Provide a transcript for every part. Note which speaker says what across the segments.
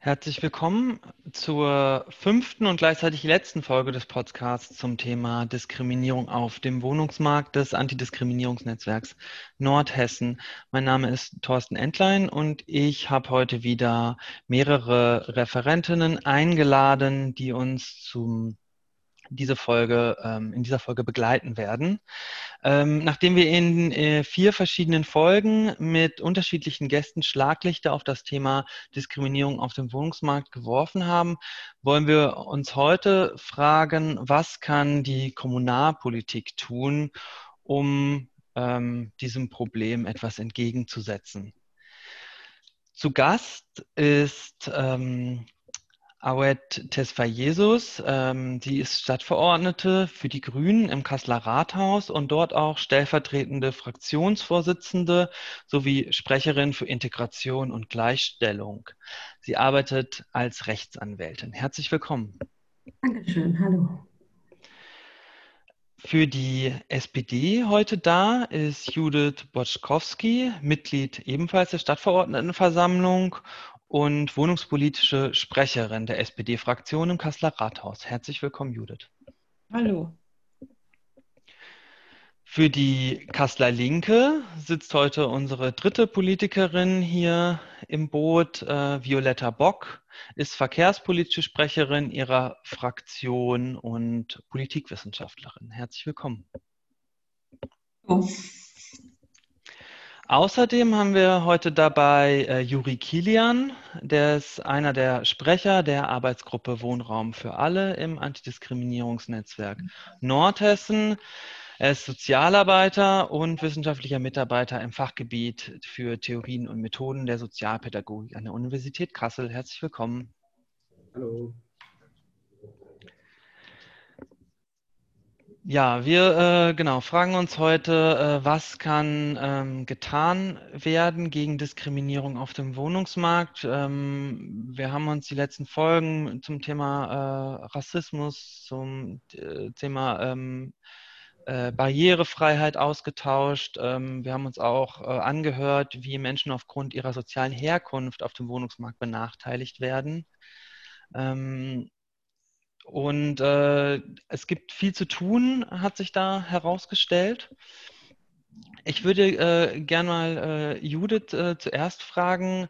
Speaker 1: Herzlich willkommen zur fünften und gleichzeitig letzten Folge des Podcasts zum Thema Diskriminierung auf dem Wohnungsmarkt des Antidiskriminierungsnetzwerks Nordhessen. Mein Name ist Thorsten Entlein und ich habe heute wieder mehrere Referentinnen eingeladen, die uns zum diese Folge, ähm, in dieser Folge begleiten werden. Ähm, nachdem wir in äh, vier verschiedenen Folgen mit unterschiedlichen Gästen Schlaglichter auf das Thema Diskriminierung auf dem Wohnungsmarkt geworfen haben, wollen wir uns heute fragen, was kann die Kommunalpolitik tun, um ähm, diesem Problem etwas entgegenzusetzen. Zu Gast ist ähm, Awet Tesfayesus, ähm, die ist Stadtverordnete für die Grünen im Kasseler Rathaus und dort auch stellvertretende Fraktionsvorsitzende sowie Sprecherin für Integration und Gleichstellung. Sie arbeitet als Rechtsanwältin. Herzlich willkommen.
Speaker 2: Dankeschön, hallo.
Speaker 1: Für die SPD heute da ist Judith Boczkowski, Mitglied ebenfalls der Stadtverordnetenversammlung und wohnungspolitische Sprecherin der SPD-Fraktion im Kasseler Rathaus. Herzlich willkommen, Judith.
Speaker 2: Hallo.
Speaker 1: Für die Kasseler Linke sitzt heute unsere dritte Politikerin hier im Boot, äh, Violetta Bock, ist verkehrspolitische Sprecherin ihrer Fraktion und Politikwissenschaftlerin. Herzlich willkommen. Oh. Außerdem haben wir heute dabei äh, Juri Kilian, der ist einer der Sprecher der Arbeitsgruppe Wohnraum für alle im Antidiskriminierungsnetzwerk Nordhessen. Er ist Sozialarbeiter und wissenschaftlicher Mitarbeiter im Fachgebiet für Theorien und Methoden der Sozialpädagogik an der Universität Kassel. Herzlich willkommen. Hallo. Ja, wir äh, genau fragen uns heute, äh, was kann ähm, getan werden gegen Diskriminierung auf dem Wohnungsmarkt. Ähm, wir haben uns die letzten Folgen zum Thema äh, Rassismus, zum äh, Thema ähm, äh, Barrierefreiheit ausgetauscht. Ähm, wir haben uns auch äh, angehört, wie Menschen aufgrund ihrer sozialen Herkunft auf dem Wohnungsmarkt benachteiligt werden. Ähm, und äh, es gibt viel zu tun, hat sich da herausgestellt. Ich würde äh, gerne mal äh, Judith äh, zuerst fragen,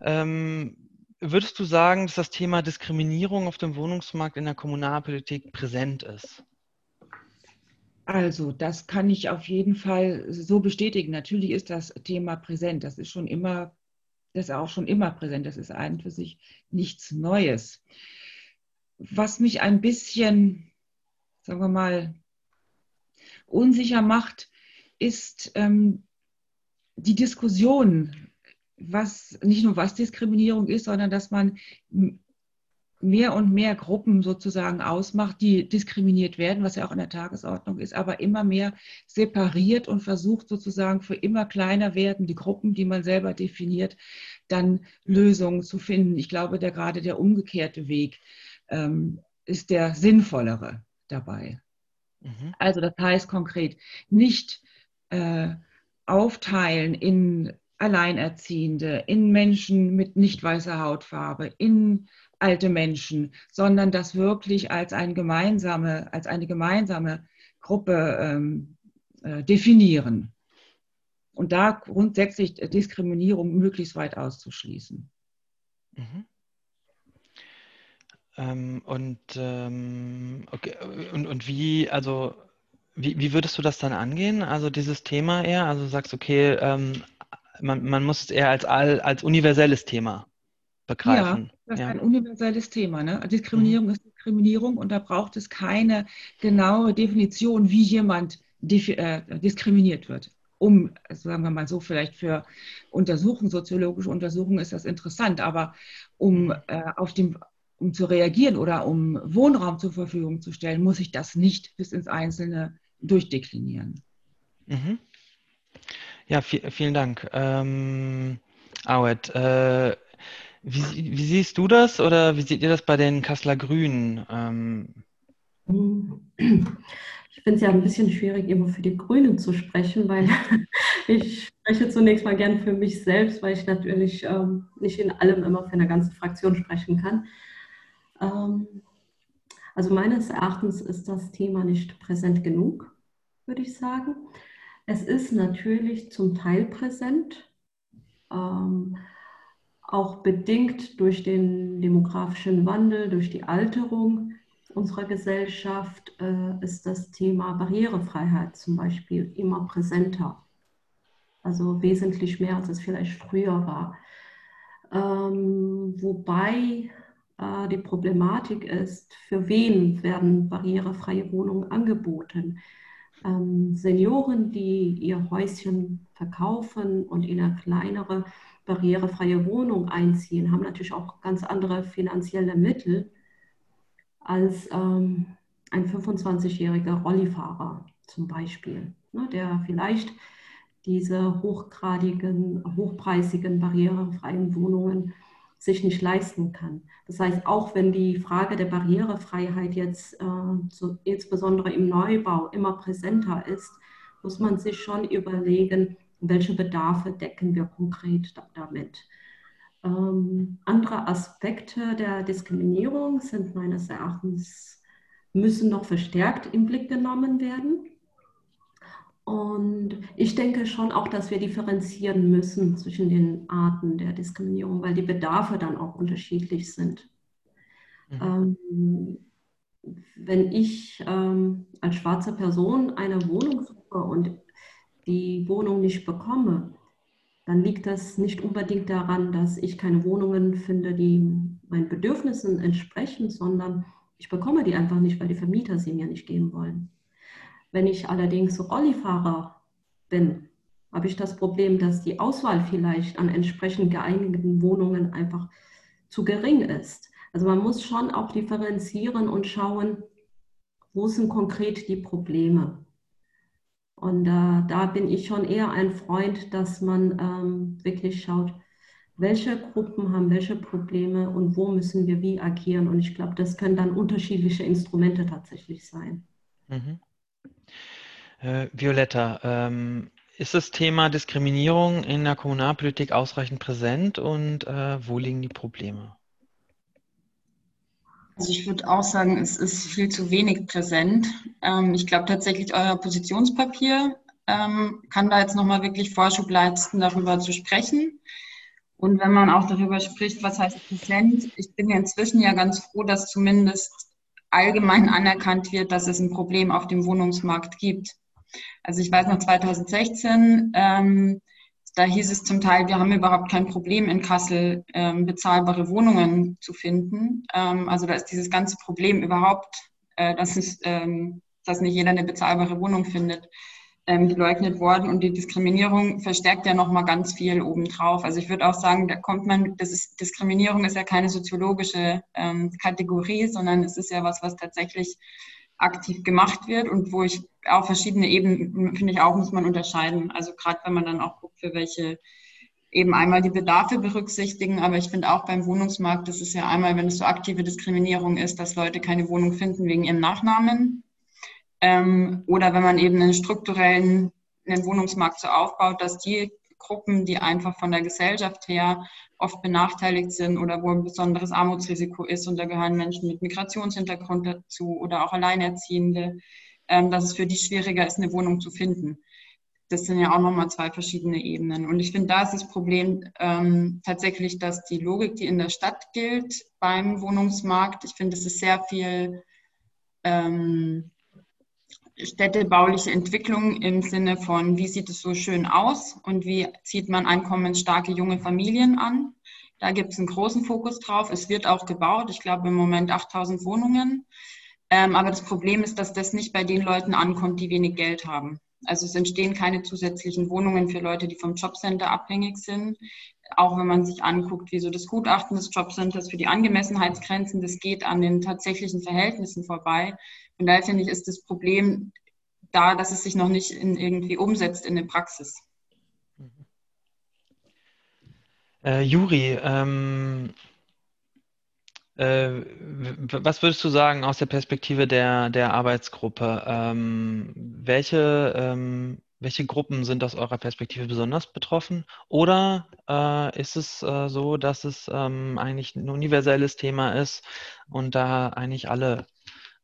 Speaker 1: ähm, würdest du sagen, dass das Thema Diskriminierung auf dem Wohnungsmarkt in der Kommunalpolitik präsent ist?
Speaker 2: Also, das kann ich auf jeden Fall so bestätigen. Natürlich ist das Thema präsent. Das ist schon immer, das ist auch schon immer präsent. Das ist eigentlich für sich nichts Neues was mich ein bisschen, sagen wir mal, unsicher macht, ist ähm, die Diskussion, was nicht nur was Diskriminierung ist, sondern dass man mehr und mehr Gruppen sozusagen ausmacht, die diskriminiert werden, was ja auch in der Tagesordnung ist, aber immer mehr separiert und versucht sozusagen für immer kleiner werden, die Gruppen, die man selber definiert, dann Lösungen zu finden. Ich glaube, der gerade der umgekehrte Weg ähm, ist der sinnvollere dabei. Mhm. Also das heißt konkret, nicht äh, aufteilen in Alleinerziehende, in Menschen mit nicht weißer Hautfarbe, in alte Menschen, sondern das wirklich als, ein gemeinsame, als eine gemeinsame Gruppe ähm, äh, definieren. Und da grundsätzlich Diskriminierung möglichst weit auszuschließen. Mhm.
Speaker 1: Ähm, und, ähm, okay, und, und wie, also, wie, wie würdest du das dann angehen? Also dieses Thema eher, also du sagst, okay, ähm, man, man muss es eher als, als universelles Thema begreifen.
Speaker 2: Ja, das ist ja. ein universelles Thema. Ne? Diskriminierung mhm. ist Diskriminierung und da braucht es keine genaue Definition, wie jemand äh, diskriminiert wird um, sagen wir mal so, vielleicht für Untersuchungen, soziologische Untersuchungen ist das interessant, aber um mhm. äh, auf dem um zu reagieren oder um Wohnraum zur Verfügung zu stellen, muss ich das nicht bis ins Einzelne durchdeklinieren. Mhm.
Speaker 1: Ja, vielen Dank. Ähm, Awet, äh, wie, wie, siehst du das oder wie seht ihr das bei den Kasseler Grünen? Ähm,
Speaker 3: ich finde es ja ein bisschen schwierig, immer für die Grünen zu sprechen, weil Ich spreche zunächst mal gern für mich selbst, weil ich natürlich ähm, nicht in allem immer für eine ganze Fraktion sprechen kann. Ähm, also meines Erachtens ist das Thema nicht präsent genug, würde ich sagen. Es ist natürlich zum Teil präsent, ähm, auch bedingt durch den demografischen Wandel, durch die Alterung unserer Gesellschaft äh, ist das Thema Barrierefreiheit zum Beispiel immer präsenter. Also wesentlich mehr, als es vielleicht früher war. Ähm, wobei äh, die Problematik ist, für wen werden barrierefreie Wohnungen angeboten? Ähm, Senioren, die ihr Häuschen verkaufen und in eine kleinere barrierefreie Wohnung einziehen, haben natürlich auch ganz andere finanzielle Mittel als ähm, ein 25-jähriger Rollifahrer zum Beispiel, ne, der vielleicht diese hochgradigen, hochpreisigen, barrierefreien Wohnungen sich nicht leisten kann. Das heißt, auch wenn die Frage der Barrierefreiheit jetzt äh, so, insbesondere im Neubau immer präsenter ist, muss man sich schon überlegen, welche Bedarfe decken wir konkret damit. Ähm, andere Aspekte der Diskriminierung sind meines Erachtens, müssen noch verstärkt im Blick genommen werden. Und ich denke schon auch, dass wir differenzieren müssen zwischen den Arten der Diskriminierung, weil die Bedarfe dann auch unterschiedlich sind. Mhm. Ähm, wenn ich ähm, als schwarze Person eine Wohnung suche und die Wohnung nicht bekomme, dann liegt das nicht unbedingt daran, dass ich keine Wohnungen finde, die meinen Bedürfnissen entsprechen, sondern ich bekomme die einfach nicht, weil die Vermieter sie mir nicht geben wollen. Wenn ich allerdings Rollifahrer bin, habe ich das Problem, dass die Auswahl vielleicht an entsprechend geeigneten Wohnungen einfach zu gering ist. Also man muss schon auch differenzieren und schauen, wo sind konkret die Probleme. Und äh, da bin ich schon eher ein Freund, dass man ähm, wirklich schaut, welche Gruppen haben welche Probleme und wo müssen wir wie agieren. Und ich glaube, das können dann unterschiedliche Instrumente tatsächlich sein. Mhm.
Speaker 1: Äh, Violetta, ähm, ist das Thema Diskriminierung in der Kommunalpolitik ausreichend präsent und äh, wo liegen die Probleme?
Speaker 4: Also ich würde auch sagen, es ist viel zu wenig präsent. Ähm, ich glaube tatsächlich, euer Positionspapier ähm, kann da jetzt nochmal wirklich Vorschub leisten, darüber zu sprechen. Und wenn man auch darüber spricht, was heißt präsent, ich bin ja inzwischen ja ganz froh, dass zumindest allgemein anerkannt wird, dass es ein Problem auf dem Wohnungsmarkt gibt. Also ich weiß noch 2016, ähm, da hieß es zum Teil, wir haben überhaupt kein Problem in Kassel ähm, bezahlbare Wohnungen zu finden. Ähm, also da ist dieses ganze Problem überhaupt, äh, dass, es, ähm, dass nicht jeder eine bezahlbare Wohnung findet, ähm, geleugnet worden. Und die Diskriminierung verstärkt ja nochmal ganz viel obendrauf. Also ich würde auch sagen, da kommt man, das ist, Diskriminierung ist ja keine soziologische ähm, Kategorie, sondern es ist ja was, was tatsächlich aktiv gemacht wird und wo ich auf verschiedene Ebenen, finde ich auch, muss man unterscheiden. Also gerade wenn man dann auch guckt, für welche eben einmal die Bedarfe berücksichtigen, aber ich finde auch beim Wohnungsmarkt, das ist ja einmal, wenn es so aktive Diskriminierung ist, dass Leute keine Wohnung finden wegen ihrem Nachnamen. Ähm, oder wenn man eben einen strukturellen einen Wohnungsmarkt so aufbaut, dass die Gruppen, die einfach von der Gesellschaft her oft benachteiligt sind oder wo ein besonderes Armutsrisiko ist. Und da gehören Menschen mit Migrationshintergrund dazu oder auch Alleinerziehende, ähm, dass es für die schwieriger ist, eine Wohnung zu finden. Das sind ja auch nochmal zwei verschiedene Ebenen. Und ich finde, da ist das Problem ähm, tatsächlich, dass die Logik, die in der Stadt gilt beim Wohnungsmarkt, ich finde, es ist sehr viel ähm, städtebauliche Entwicklung im Sinne von, wie sieht es so schön aus und wie zieht man einkommensstarke junge Familien an. Da gibt es einen großen Fokus drauf. Es wird auch gebaut. Ich glaube im Moment 8000 Wohnungen. Ähm, aber das Problem ist, dass das nicht bei den Leuten ankommt, die wenig Geld haben. Also es entstehen keine zusätzlichen Wohnungen für Leute, die vom Jobcenter abhängig sind. Auch wenn man sich anguckt, wie so das Gutachten des Jobcenters für die Angemessenheitsgrenzen, das geht an den tatsächlichen Verhältnissen vorbei. Von daher finde ich, ist das Problem da, dass es sich noch nicht in, irgendwie umsetzt in der Praxis.
Speaker 1: Äh, Juri, ähm, äh, was würdest du sagen aus der Perspektive der, der Arbeitsgruppe? Ähm, welche ähm, welche Gruppen sind aus eurer Perspektive besonders betroffen? Oder äh, ist es äh, so, dass es ähm, eigentlich ein universelles Thema ist und da eigentlich alle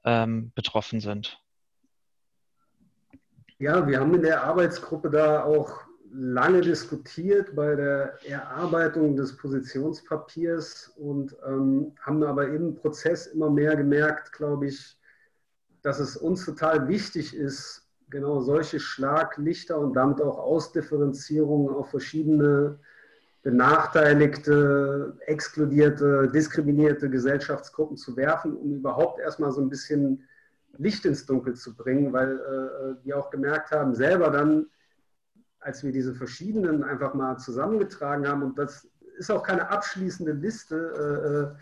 Speaker 1: ähm, betroffen sind?
Speaker 5: Ja, wir haben in der Arbeitsgruppe da auch lange diskutiert bei der Erarbeitung des Positionspapiers und ähm, haben aber im Prozess immer mehr gemerkt, glaube ich, dass es uns total wichtig ist, genau solche Schlaglichter und damit auch Ausdifferenzierungen auf verschiedene benachteiligte, exkludierte, diskriminierte Gesellschaftsgruppen zu werfen, um überhaupt erstmal so ein bisschen Licht ins Dunkel zu bringen, weil äh, wir auch gemerkt haben, selber dann, als wir diese verschiedenen einfach mal zusammengetragen haben, und das ist auch keine abschließende Liste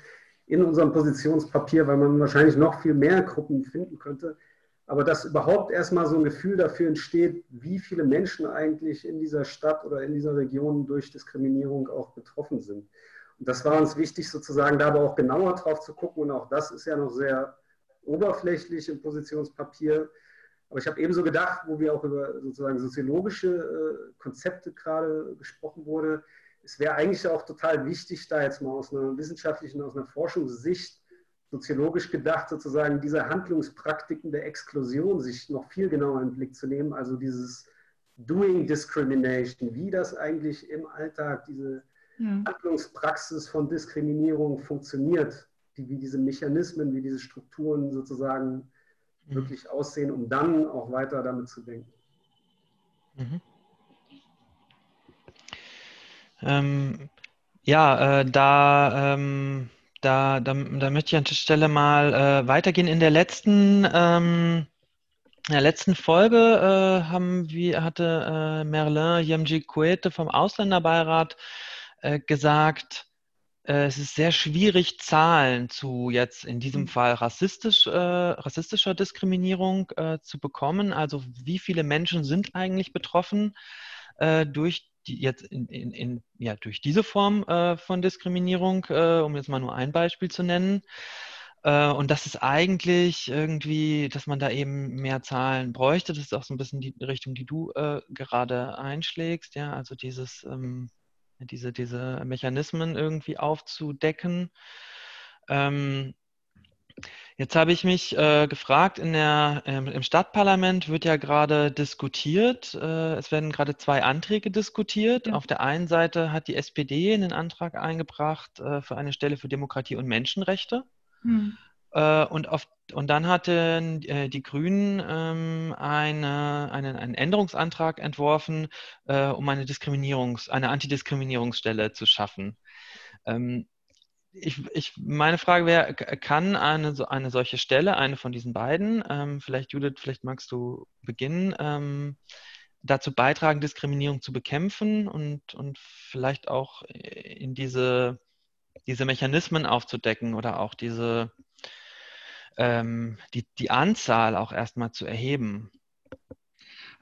Speaker 5: äh, in unserem Positionspapier, weil man wahrscheinlich noch viel mehr Gruppen finden könnte, aber dass überhaupt erstmal so ein Gefühl dafür entsteht, wie viele Menschen eigentlich in dieser Stadt oder in dieser Region durch Diskriminierung auch betroffen sind. Und das war uns wichtig, sozusagen da aber auch genauer drauf zu gucken. Und auch das ist ja noch sehr oberflächlich im Positionspapier. Aber ich habe ebenso gedacht, wo wir auch über sozusagen soziologische äh, Konzepte gerade gesprochen wurde, es wäre eigentlich auch total wichtig, da jetzt mal aus einer wissenschaftlichen, aus einer Forschungssicht soziologisch gedacht, sozusagen diese Handlungspraktiken der Exklusion sich noch viel genauer in den Blick zu nehmen. Also dieses Doing Discrimination, wie das eigentlich im Alltag, diese ja. Handlungspraxis von Diskriminierung funktioniert die, wie diese Mechanismen, wie diese Strukturen sozusagen mhm. wirklich aussehen, um dann auch weiter damit zu denken. Mhm.
Speaker 1: Ähm, ja, äh, da, ähm, da, da, da, möchte ich an der Stelle mal äh, weitergehen. In der letzten, ähm, in der letzten Folge äh, haben wir, hatte äh, Merlin Yemji Kuete vom Ausländerbeirat äh, gesagt, äh, es ist sehr schwierig, Zahlen zu jetzt in diesem mhm. Fall rassistisch, äh, rassistischer Diskriminierung äh, zu bekommen. Also wie viele Menschen sind eigentlich betroffen äh, durch die jetzt in, in, in, ja, durch diese Form äh, von Diskriminierung, äh, um jetzt mal nur ein Beispiel zu nennen. Und das ist eigentlich irgendwie, dass man da eben mehr Zahlen bräuchte. Das ist auch so ein bisschen die Richtung, die du gerade einschlägst. Ja, also dieses ähm, diese, diese Mechanismen irgendwie aufzudecken. Ähm, Jetzt habe ich mich äh, gefragt, in der, ähm, im Stadtparlament wird ja gerade diskutiert, äh, es werden gerade zwei Anträge diskutiert. Ja. Auf der einen Seite hat die SPD einen Antrag eingebracht äh, für eine Stelle für Demokratie und Menschenrechte. Hm. Äh, und, auf, und dann hatten äh, die Grünen ähm, eine, einen, einen Änderungsantrag entworfen, äh, um eine Diskriminierungs-, eine Antidiskriminierungsstelle zu schaffen. Ähm, ich, ich, meine Frage wäre, kann eine, eine solche Stelle, eine von diesen beiden, ähm, vielleicht Judith, vielleicht magst du beginnen, ähm, dazu beitragen, Diskriminierung zu bekämpfen und, und vielleicht auch in diese, diese Mechanismen aufzudecken oder auch diese, ähm, die, die Anzahl auch erstmal zu erheben?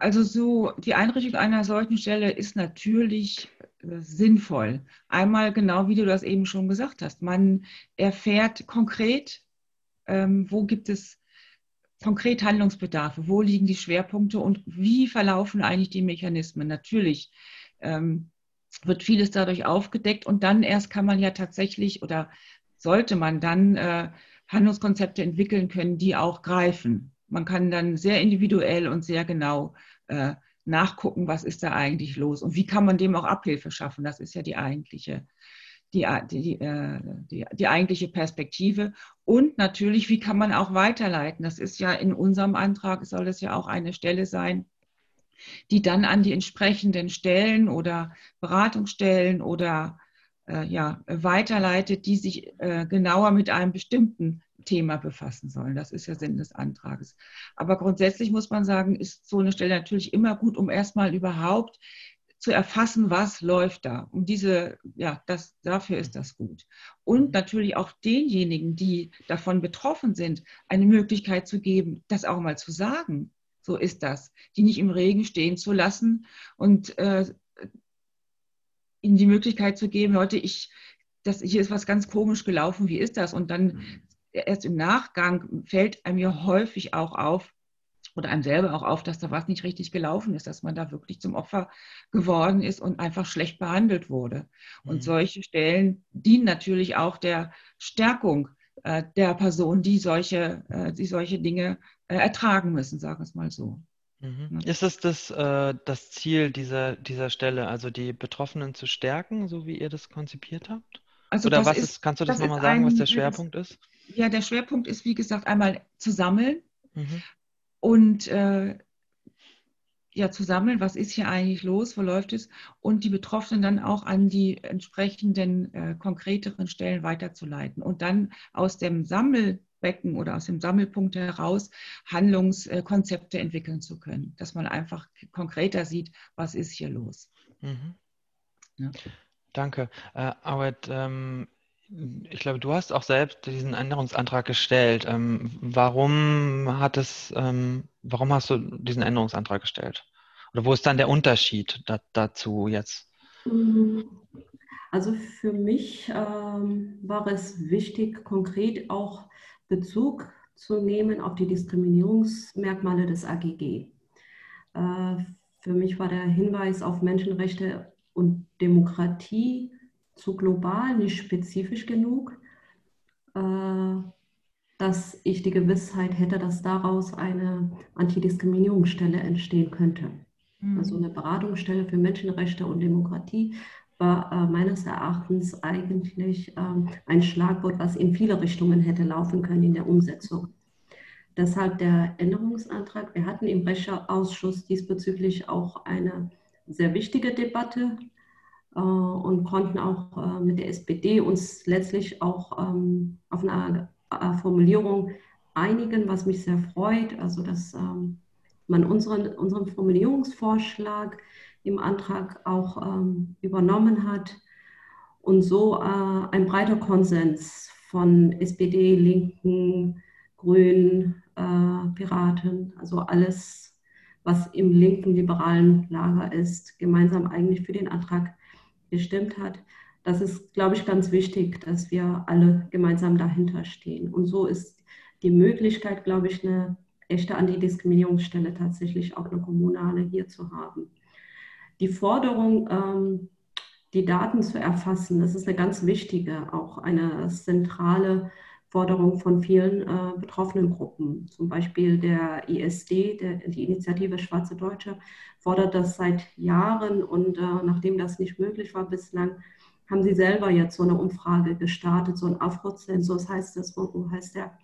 Speaker 2: Also so die Einrichtung einer solchen Stelle ist natürlich äh, sinnvoll. Einmal genau, wie du das eben schon gesagt hast. Man erfährt konkret, ähm, wo gibt es konkret Handlungsbedarfe, wo liegen die Schwerpunkte und wie verlaufen eigentlich die Mechanismen. Natürlich ähm, wird vieles dadurch aufgedeckt und dann erst kann man ja tatsächlich oder sollte man dann äh, Handlungskonzepte entwickeln können, die auch greifen. Man kann dann sehr individuell und sehr genau äh, nachgucken, was ist da eigentlich los und wie kann man dem auch Abhilfe schaffen. Das ist ja die eigentliche, die, die, äh, die, die eigentliche Perspektive. Und natürlich, wie kann man auch weiterleiten. Das ist ja in unserem Antrag, soll das ja auch eine Stelle sein, die dann an die entsprechenden Stellen oder Beratungsstellen oder äh, ja, weiterleitet, die sich äh, genauer mit einem bestimmten Thema befassen sollen. Das ist ja Sinn des Antrages. Aber grundsätzlich muss man sagen, ist so eine Stelle natürlich immer gut, um erstmal überhaupt zu erfassen, was läuft da. Um diese, ja, das, dafür ist das gut. Und natürlich auch denjenigen, die davon betroffen sind, eine Möglichkeit zu geben, das auch mal zu sagen. So ist das. Die nicht im Regen stehen zu lassen und äh, ihnen die Möglichkeit zu geben, Leute, ich, das, hier ist was ganz komisch gelaufen, wie ist das? Und dann mhm. Erst im Nachgang fällt einem ja häufig auch auf, oder einem selber auch auf, dass da was nicht richtig gelaufen ist, dass man da wirklich zum Opfer geworden ist und einfach schlecht behandelt wurde. Und mhm. solche Stellen dienen natürlich auch der Stärkung äh, der Person, die solche, äh, die solche Dinge äh, ertragen müssen, sagen wir es mal so.
Speaker 1: Mhm. Ist es das, äh, das Ziel dieser, dieser Stelle, also die Betroffenen zu stärken, so wie ihr das konzipiert habt? Also Oder was ist, ist, kannst du das, das nochmal sagen, ein, was der Schwerpunkt ist?
Speaker 2: Ja, der Schwerpunkt ist, wie gesagt, einmal zu sammeln mhm. und äh, ja, zu sammeln, was ist hier eigentlich los, wo läuft es und die Betroffenen dann auch an die entsprechenden äh, konkreteren Stellen weiterzuleiten und dann aus dem Sammelbecken oder aus dem Sammelpunkt heraus Handlungskonzepte entwickeln zu können, dass man einfach konkreter sieht, was ist hier los. Mhm.
Speaker 1: Ja. Danke. Äh, Arbeit, ähm, ich glaube, du hast auch selbst diesen Änderungsantrag gestellt. Ähm, warum hat es, ähm, warum hast du diesen Änderungsantrag gestellt? Oder wo ist dann der Unterschied da, dazu jetzt?
Speaker 3: Also für mich ähm, war es wichtig, konkret auch Bezug zu nehmen auf die Diskriminierungsmerkmale des AGG. Äh, für mich war der Hinweis auf Menschenrechte und Demokratie zu global, nicht spezifisch genug, äh, dass ich die Gewissheit hätte, dass daraus eine Antidiskriminierungsstelle entstehen könnte. Mhm. Also eine Beratungsstelle für Menschenrechte und Demokratie war äh, meines Erachtens eigentlich ähm, ein Schlagwort, was in viele Richtungen hätte laufen können in der Umsetzung. Deshalb der Änderungsantrag. Wir hatten im Recherausschuss diesbezüglich auch eine sehr wichtige Debatte äh, und konnten auch äh, mit der SPD uns letztlich auch ähm, auf eine äh, Formulierung einigen, was mich sehr freut. Also dass ähm, man unseren, unseren Formulierungsvorschlag im Antrag auch ähm, übernommen hat und so äh, ein breiter Konsens von SPD, Linken, Grünen, äh, Piraten, also alles was im linken liberalen Lager ist, gemeinsam eigentlich für den Antrag gestimmt hat. Das ist, glaube ich, ganz wichtig, dass wir alle gemeinsam dahinter stehen. Und so ist die Möglichkeit, glaube ich, eine echte Antidiskriminierungsstelle tatsächlich auch eine kommunale hier zu haben. Die Forderung, ähm, die Daten zu erfassen, das ist eine ganz wichtige, auch eine zentrale Forderung von vielen äh, betroffenen Gruppen. Zum Beispiel der ISD, der, die Initiative Schwarze Deutsche, fordert das seit Jahren und äh, nachdem das nicht möglich war bislang, haben sie selber jetzt so eine Umfrage gestartet, so ein Afro-Zensus heißt das, wo, heißt der,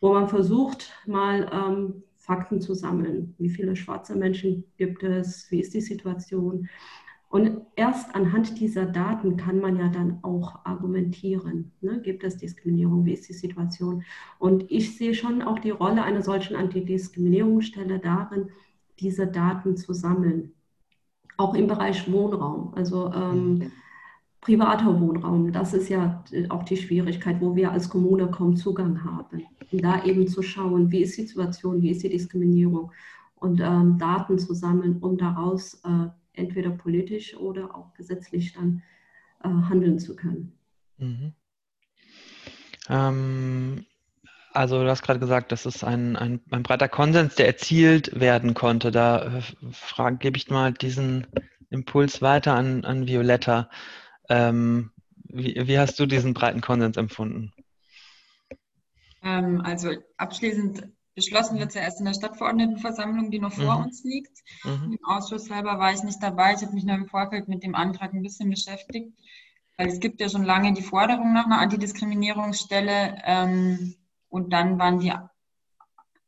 Speaker 3: wo man versucht, mal ähm, Fakten zu sammeln. Wie viele schwarze Menschen gibt es? Wie ist die Situation? Und erst anhand dieser Daten kann man ja dann auch argumentieren. Ne? Gibt es Diskriminierung? Wie ist die Situation? Und ich sehe schon auch die Rolle einer solchen Antidiskriminierungsstelle darin, diese Daten zu sammeln. Auch im Bereich Wohnraum, also ähm, mhm. privater Wohnraum. Das ist ja auch die Schwierigkeit, wo wir als Kommune kaum Zugang haben. Und da eben zu schauen, wie ist die Situation, wie ist die Diskriminierung und ähm, Daten zu sammeln, um daraus äh, entweder politisch oder auch gesetzlich dann äh, handeln zu können. Mhm.
Speaker 1: Ähm, also du hast gerade gesagt, das ist ein, ein, ein, breiter Konsens, der erzielt werden konnte. Da äh, gebe ich mal diesen Impuls weiter an, an Violetta. Ähm, wie, wie, hast du diesen breiten Konsens empfunden?
Speaker 4: Ähm, also abschließend Beschlossen wird es ja erst in der Stadtverordnetenversammlung, die noch vor mhm. uns liegt. Mhm. Im Ausschuss selber war ich nicht dabei. Ich habe mich nur im Vorfeld mit dem Antrag ein bisschen beschäftigt, weil es gibt ja schon lange die Forderung nach einer Antidiskriminierungsstelle ähm, und dann waren die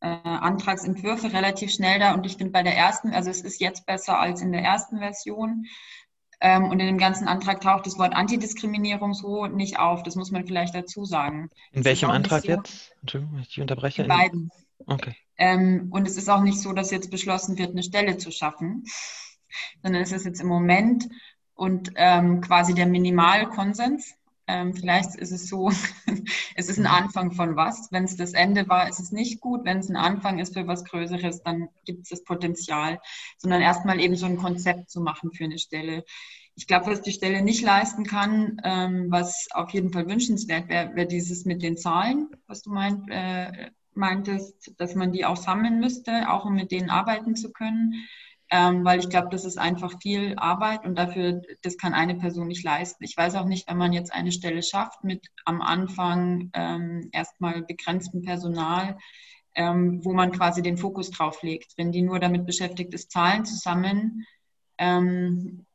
Speaker 4: äh, Antragsentwürfe relativ schnell da und ich finde bei der ersten, also es ist jetzt besser als in der ersten Version. Ähm, und in dem ganzen Antrag taucht das Wort Antidiskriminierung so nicht auf. Das muss man vielleicht dazu sagen.
Speaker 1: In welchem Antrag so, jetzt? Entschuldigung, ich unterbreche.
Speaker 4: In beiden. Okay. Ähm, und es ist auch nicht so, dass jetzt beschlossen wird, eine Stelle zu schaffen, sondern es ist jetzt im Moment und ähm, quasi der Minimalkonsens. Ähm, vielleicht ist es so, es ist ein Anfang von was. Wenn es das Ende war, ist es nicht gut. Wenn es ein Anfang ist für was Größeres, dann gibt es das Potenzial, sondern erstmal eben so ein Konzept zu machen für eine Stelle. Ich glaube, was die Stelle nicht leisten kann, ähm, was auf jeden Fall wünschenswert wäre, wäre dieses mit den Zahlen, was du meint, äh, meintest, dass man die auch sammeln müsste, auch um mit denen arbeiten zu können. Ähm, weil ich glaube, das ist einfach viel Arbeit und dafür, das kann eine Person nicht leisten. Ich weiß auch nicht, wenn man jetzt eine Stelle schafft mit am Anfang ähm, erstmal begrenztem Personal, ähm, wo man quasi den Fokus drauf legt. Wenn die nur damit beschäftigt ist, Zahlen zu sammeln, ähm,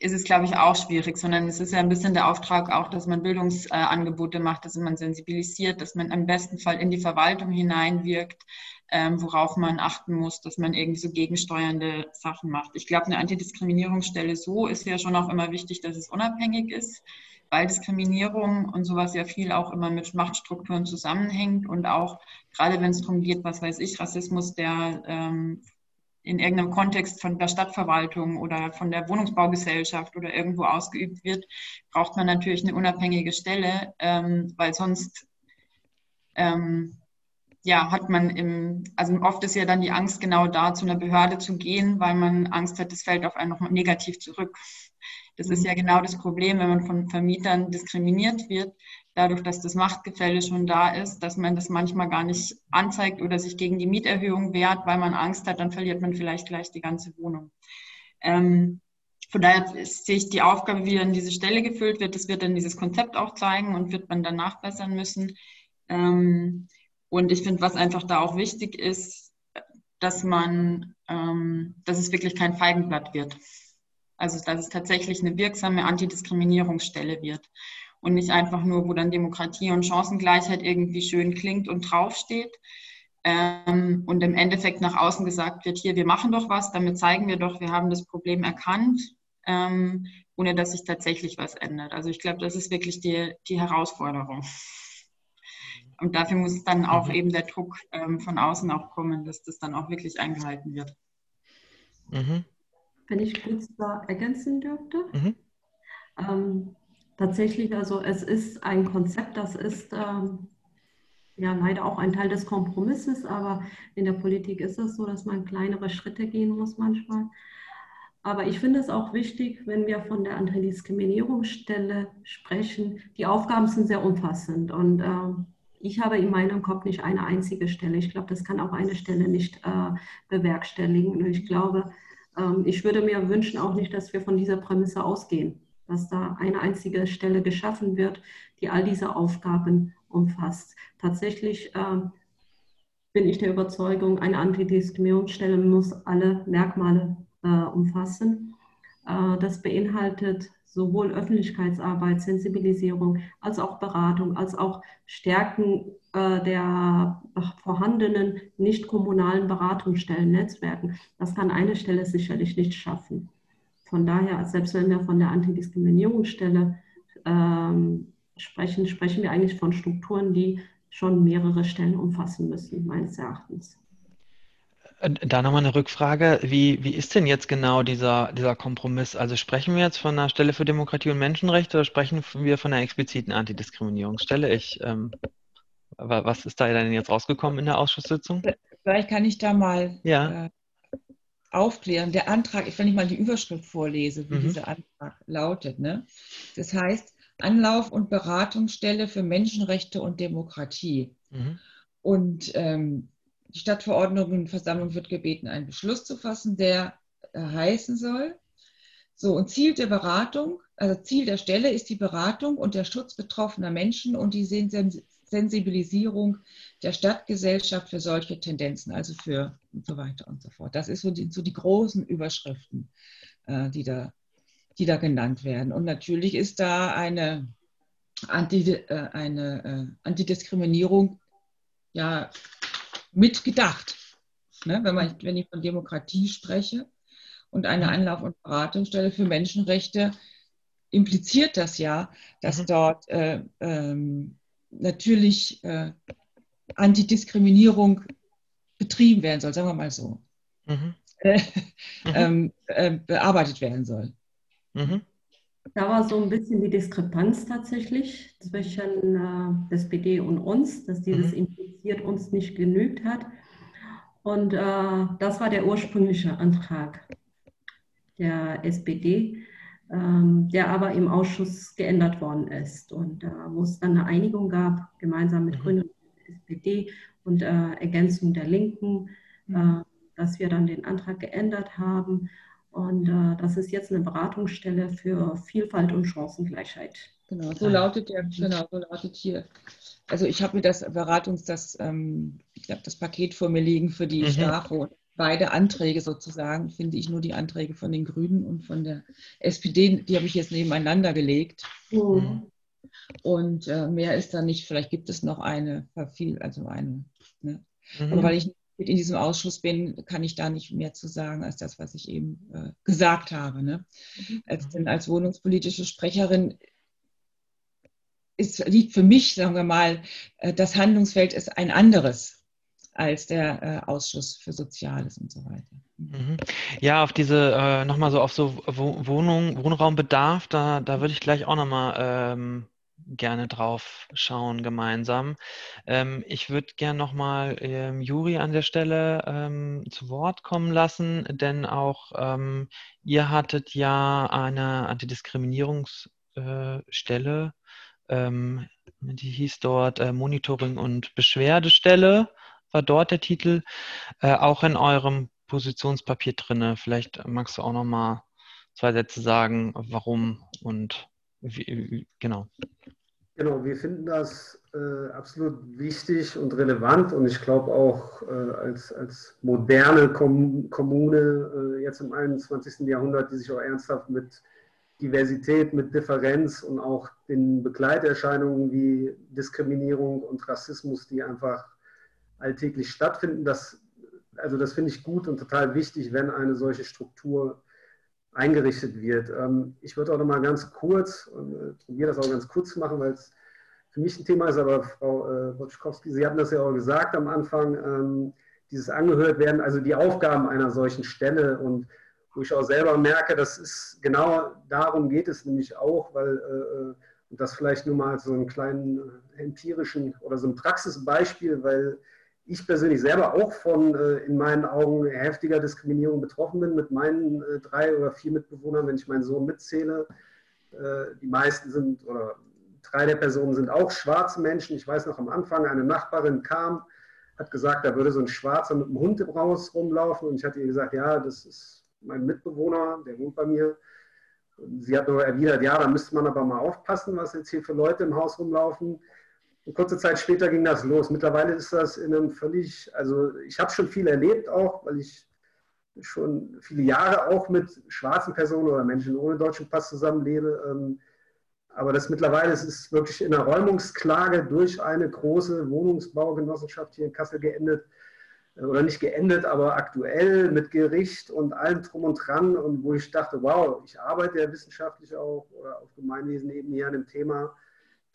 Speaker 4: ist es, glaube ich, auch schwierig, sondern es ist ja ein bisschen der Auftrag auch, dass man Bildungsangebote macht, dass man sensibilisiert, dass man im besten Fall in die Verwaltung hineinwirkt, ähm, worauf man achten muss, dass man irgendwie so gegensteuernde Sachen macht. Ich glaube, eine Antidiskriminierungsstelle so ist ja schon auch immer wichtig, dass es unabhängig ist, weil Diskriminierung und sowas ja viel auch immer mit Machtstrukturen zusammenhängt und auch gerade wenn es darum geht, was weiß ich, Rassismus, der ähm, in irgendeinem Kontext von der Stadtverwaltung oder von der Wohnungsbaugesellschaft oder irgendwo ausgeübt wird, braucht man natürlich eine unabhängige Stelle, ähm, weil sonst ähm, ja, hat man im, also oft ist ja dann die Angst, genau da zu einer Behörde zu gehen, weil man Angst hat, das fällt auf einen nochmal negativ zurück. Das ist ja mhm. genau das Problem, wenn man von Vermietern diskriminiert wird, dadurch, dass das Machtgefälle schon da ist, dass man das manchmal gar nicht anzeigt oder sich gegen die Mieterhöhung wehrt, weil man Angst hat, dann verliert man vielleicht gleich die ganze Wohnung. Ähm, von daher sehe ich die Aufgabe, wie dann diese Stelle gefüllt wird, das wird dann dieses Konzept auch zeigen und wird man dann nachbessern müssen. Ähm, und ich finde, was einfach da auch wichtig ist, dass man, ähm, dass es wirklich kein Feigenblatt wird. Also dass es tatsächlich eine wirksame Antidiskriminierungsstelle wird und nicht einfach nur, wo dann Demokratie und Chancengleichheit irgendwie schön klingt und draufsteht. Ähm, und im Endeffekt nach außen gesagt wird, hier, wir machen doch was, damit zeigen wir doch, wir haben das Problem erkannt, ähm, ohne dass sich tatsächlich was ändert. Also ich glaube, das ist wirklich die, die Herausforderung. Und dafür muss dann auch mhm. eben der Druck ähm, von außen auch kommen, dass das dann auch wirklich eingehalten wird.
Speaker 3: Mhm. Wenn ich kurz da ergänzen dürfte. Mhm. Ähm, tatsächlich, also es ist ein Konzept, das ist ähm, ja leider auch ein Teil des Kompromisses, aber in der Politik ist es so, dass man kleinere Schritte gehen muss manchmal. Aber ich finde es auch wichtig, wenn wir von der Antidiskriminierungsstelle sprechen. Die Aufgaben sind sehr umfassend und äh, ich habe in meinem Kopf nicht eine einzige Stelle. Ich glaube, das kann auch eine Stelle nicht äh, bewerkstelligen. Und ich glaube, ähm, ich würde mir wünschen auch nicht, dass wir von dieser Prämisse ausgehen dass da eine einzige Stelle geschaffen wird, die all diese Aufgaben umfasst. Tatsächlich äh, bin ich der Überzeugung, eine Antidiskriminierungsstelle muss alle Merkmale äh, umfassen. Äh, das beinhaltet sowohl Öffentlichkeitsarbeit, Sensibilisierung, als auch Beratung, als auch Stärken äh, der vorhandenen nicht kommunalen Beratungsstellen, Netzwerken. Das kann eine Stelle sicherlich nicht schaffen. Von daher, selbst wenn wir von der Antidiskriminierungsstelle ähm, sprechen, sprechen wir eigentlich von Strukturen, die schon mehrere Stellen umfassen müssen, meines Erachtens.
Speaker 1: Da nochmal eine Rückfrage. Wie, wie ist denn jetzt genau dieser, dieser Kompromiss? Also sprechen wir jetzt von einer Stelle für Demokratie und Menschenrechte oder sprechen wir von einer expliziten Antidiskriminierungsstelle? Ich, ähm, was ist da denn jetzt rausgekommen in der Ausschusssitzung?
Speaker 2: Vielleicht kann ich da mal ja. äh, aufklären. Der Antrag, wenn ich mal die Überschrift vorlese, wie mhm. dieser Antrag lautet. Ne? Das heißt, Anlauf- und Beratungsstelle für Menschenrechte und Demokratie. Mhm. Und ähm, die Stadtverordnetenversammlung wird gebeten, einen Beschluss zu fassen, der äh, heißen soll. So, und Ziel der Beratung, also Ziel der Stelle ist die Beratung und der Schutz betroffener Menschen und die Sensibilisierung der Stadtgesellschaft für solche Tendenzen, also für und so weiter und so fort. Das ist so die, so die großen Überschriften, äh, die, da, die da genannt werden. Und natürlich ist da eine, Anti, äh, eine äh, Antidiskriminierung ja mitgedacht. Ne? Wenn, man, wenn ich von Demokratie spreche und eine Anlauf- und Beratungsstelle für Menschenrechte, impliziert das ja, dass mhm. dort äh, ähm, natürlich äh, Antidiskriminierung betrieben werden soll, sagen wir mal so, mhm. Äh, mhm. Ähm, äh, bearbeitet werden soll.
Speaker 3: Mhm. Da war so ein bisschen die Diskrepanz tatsächlich zwischen äh, SPD und uns, dass dieses mhm. impliziert uns nicht genügt hat. Und äh, das war der ursprüngliche Antrag der SPD ähm, der aber im Ausschuss geändert worden ist und äh, wo es dann eine Einigung gab, gemeinsam mit mhm. Grünen und SPD, und äh, Ergänzung der Linken, mhm. äh, dass wir dann den Antrag geändert haben. Und äh, das ist jetzt eine Beratungsstelle für Vielfalt und Chancengleichheit.
Speaker 2: Genau, so lautet der, genau, so lautet hier. Also ich habe mir das Beratungs, das, ähm, ich glaube, das Paket vor mir liegen für die mhm. Strafe. Beide Anträge sozusagen, finde ich nur die Anträge von den Grünen und von der SPD, die habe ich jetzt nebeneinander gelegt. Mhm. Und äh, mehr ist da nicht. Vielleicht gibt es noch eine, viel, also eine. Ne? Mhm. Aber weil ich mit in diesem Ausschuss bin, kann ich da nicht mehr zu sagen als das, was ich eben äh, gesagt habe. Ne? Mhm. Als, denn als wohnungspolitische Sprecherin ist, liegt für mich, sagen wir mal, äh, das Handlungsfeld ist ein anderes als der äh, Ausschuss für Soziales und so weiter.
Speaker 1: Mhm. Ja, auf diese, äh, nochmal so auf so Wohnung, Wohnraumbedarf, da, da würde ich gleich auch nochmal ähm, gerne drauf schauen gemeinsam. Ähm, ich würde gerne nochmal ähm, Juri an der Stelle ähm, zu Wort kommen lassen, denn auch ähm, ihr hattet ja eine Antidiskriminierungsstelle, äh, die hieß dort äh, Monitoring- und Beschwerdestelle, war dort der Titel, äh, auch in eurem Positionspapier drinne. Vielleicht magst du auch nochmal zwei Sätze sagen, warum und wie, genau.
Speaker 5: Genau, wir finden das äh, absolut wichtig und relevant und ich glaube auch äh, als, als moderne Kom Kommune äh, jetzt im 21. Jahrhundert, die sich auch ernsthaft mit Diversität, mit Differenz und auch den Begleiterscheinungen wie Diskriminierung und Rassismus, die einfach alltäglich stattfinden, das, also das finde ich gut und total wichtig, wenn eine solche Struktur eingerichtet wird. Ähm, ich würde auch noch mal ganz kurz, äh, probiere das auch ganz kurz zu machen, weil es für mich ein Thema ist, aber Frau äh, Wojtkowski, Sie hatten das ja auch gesagt am Anfang, ähm, dieses angehört werden, also die Aufgaben einer solchen Stelle und wo ich auch selber merke, das ist genau darum geht es nämlich auch, weil äh, und das vielleicht nur mal so einen kleinen empirischen oder so ein Praxisbeispiel, weil ich persönlich selber auch von äh, in meinen Augen heftiger Diskriminierung betroffen bin mit meinen äh, drei oder vier Mitbewohnern, wenn ich meinen Sohn mitzähle. Äh, die meisten sind oder drei der Personen sind auch schwarze Menschen. Ich weiß noch am Anfang, eine Nachbarin kam, hat gesagt, da würde so ein Schwarzer mit einem Hund im Haus rumlaufen und ich hatte ihr gesagt, ja, das ist mein Mitbewohner, der wohnt bei mir. Und sie hat nur erwidert, ja, da müsste man aber mal aufpassen, was jetzt hier für Leute im Haus rumlaufen. Und kurze Zeit später ging das los. Mittlerweile ist das in einem völlig, also ich habe schon viel erlebt auch, weil ich schon viele Jahre auch mit schwarzen Personen oder Menschen ohne deutschen Pass zusammenlebe. Ähm, aber das mittlerweile ist es wirklich in einer Räumungsklage durch eine große Wohnungsbaugenossenschaft hier in Kassel geendet. Äh, oder nicht geendet, aber aktuell mit Gericht und allem drum und dran. Und wo ich dachte, wow, ich arbeite ja wissenschaftlich auch oder auf Gemeinwesenebene hier an dem Thema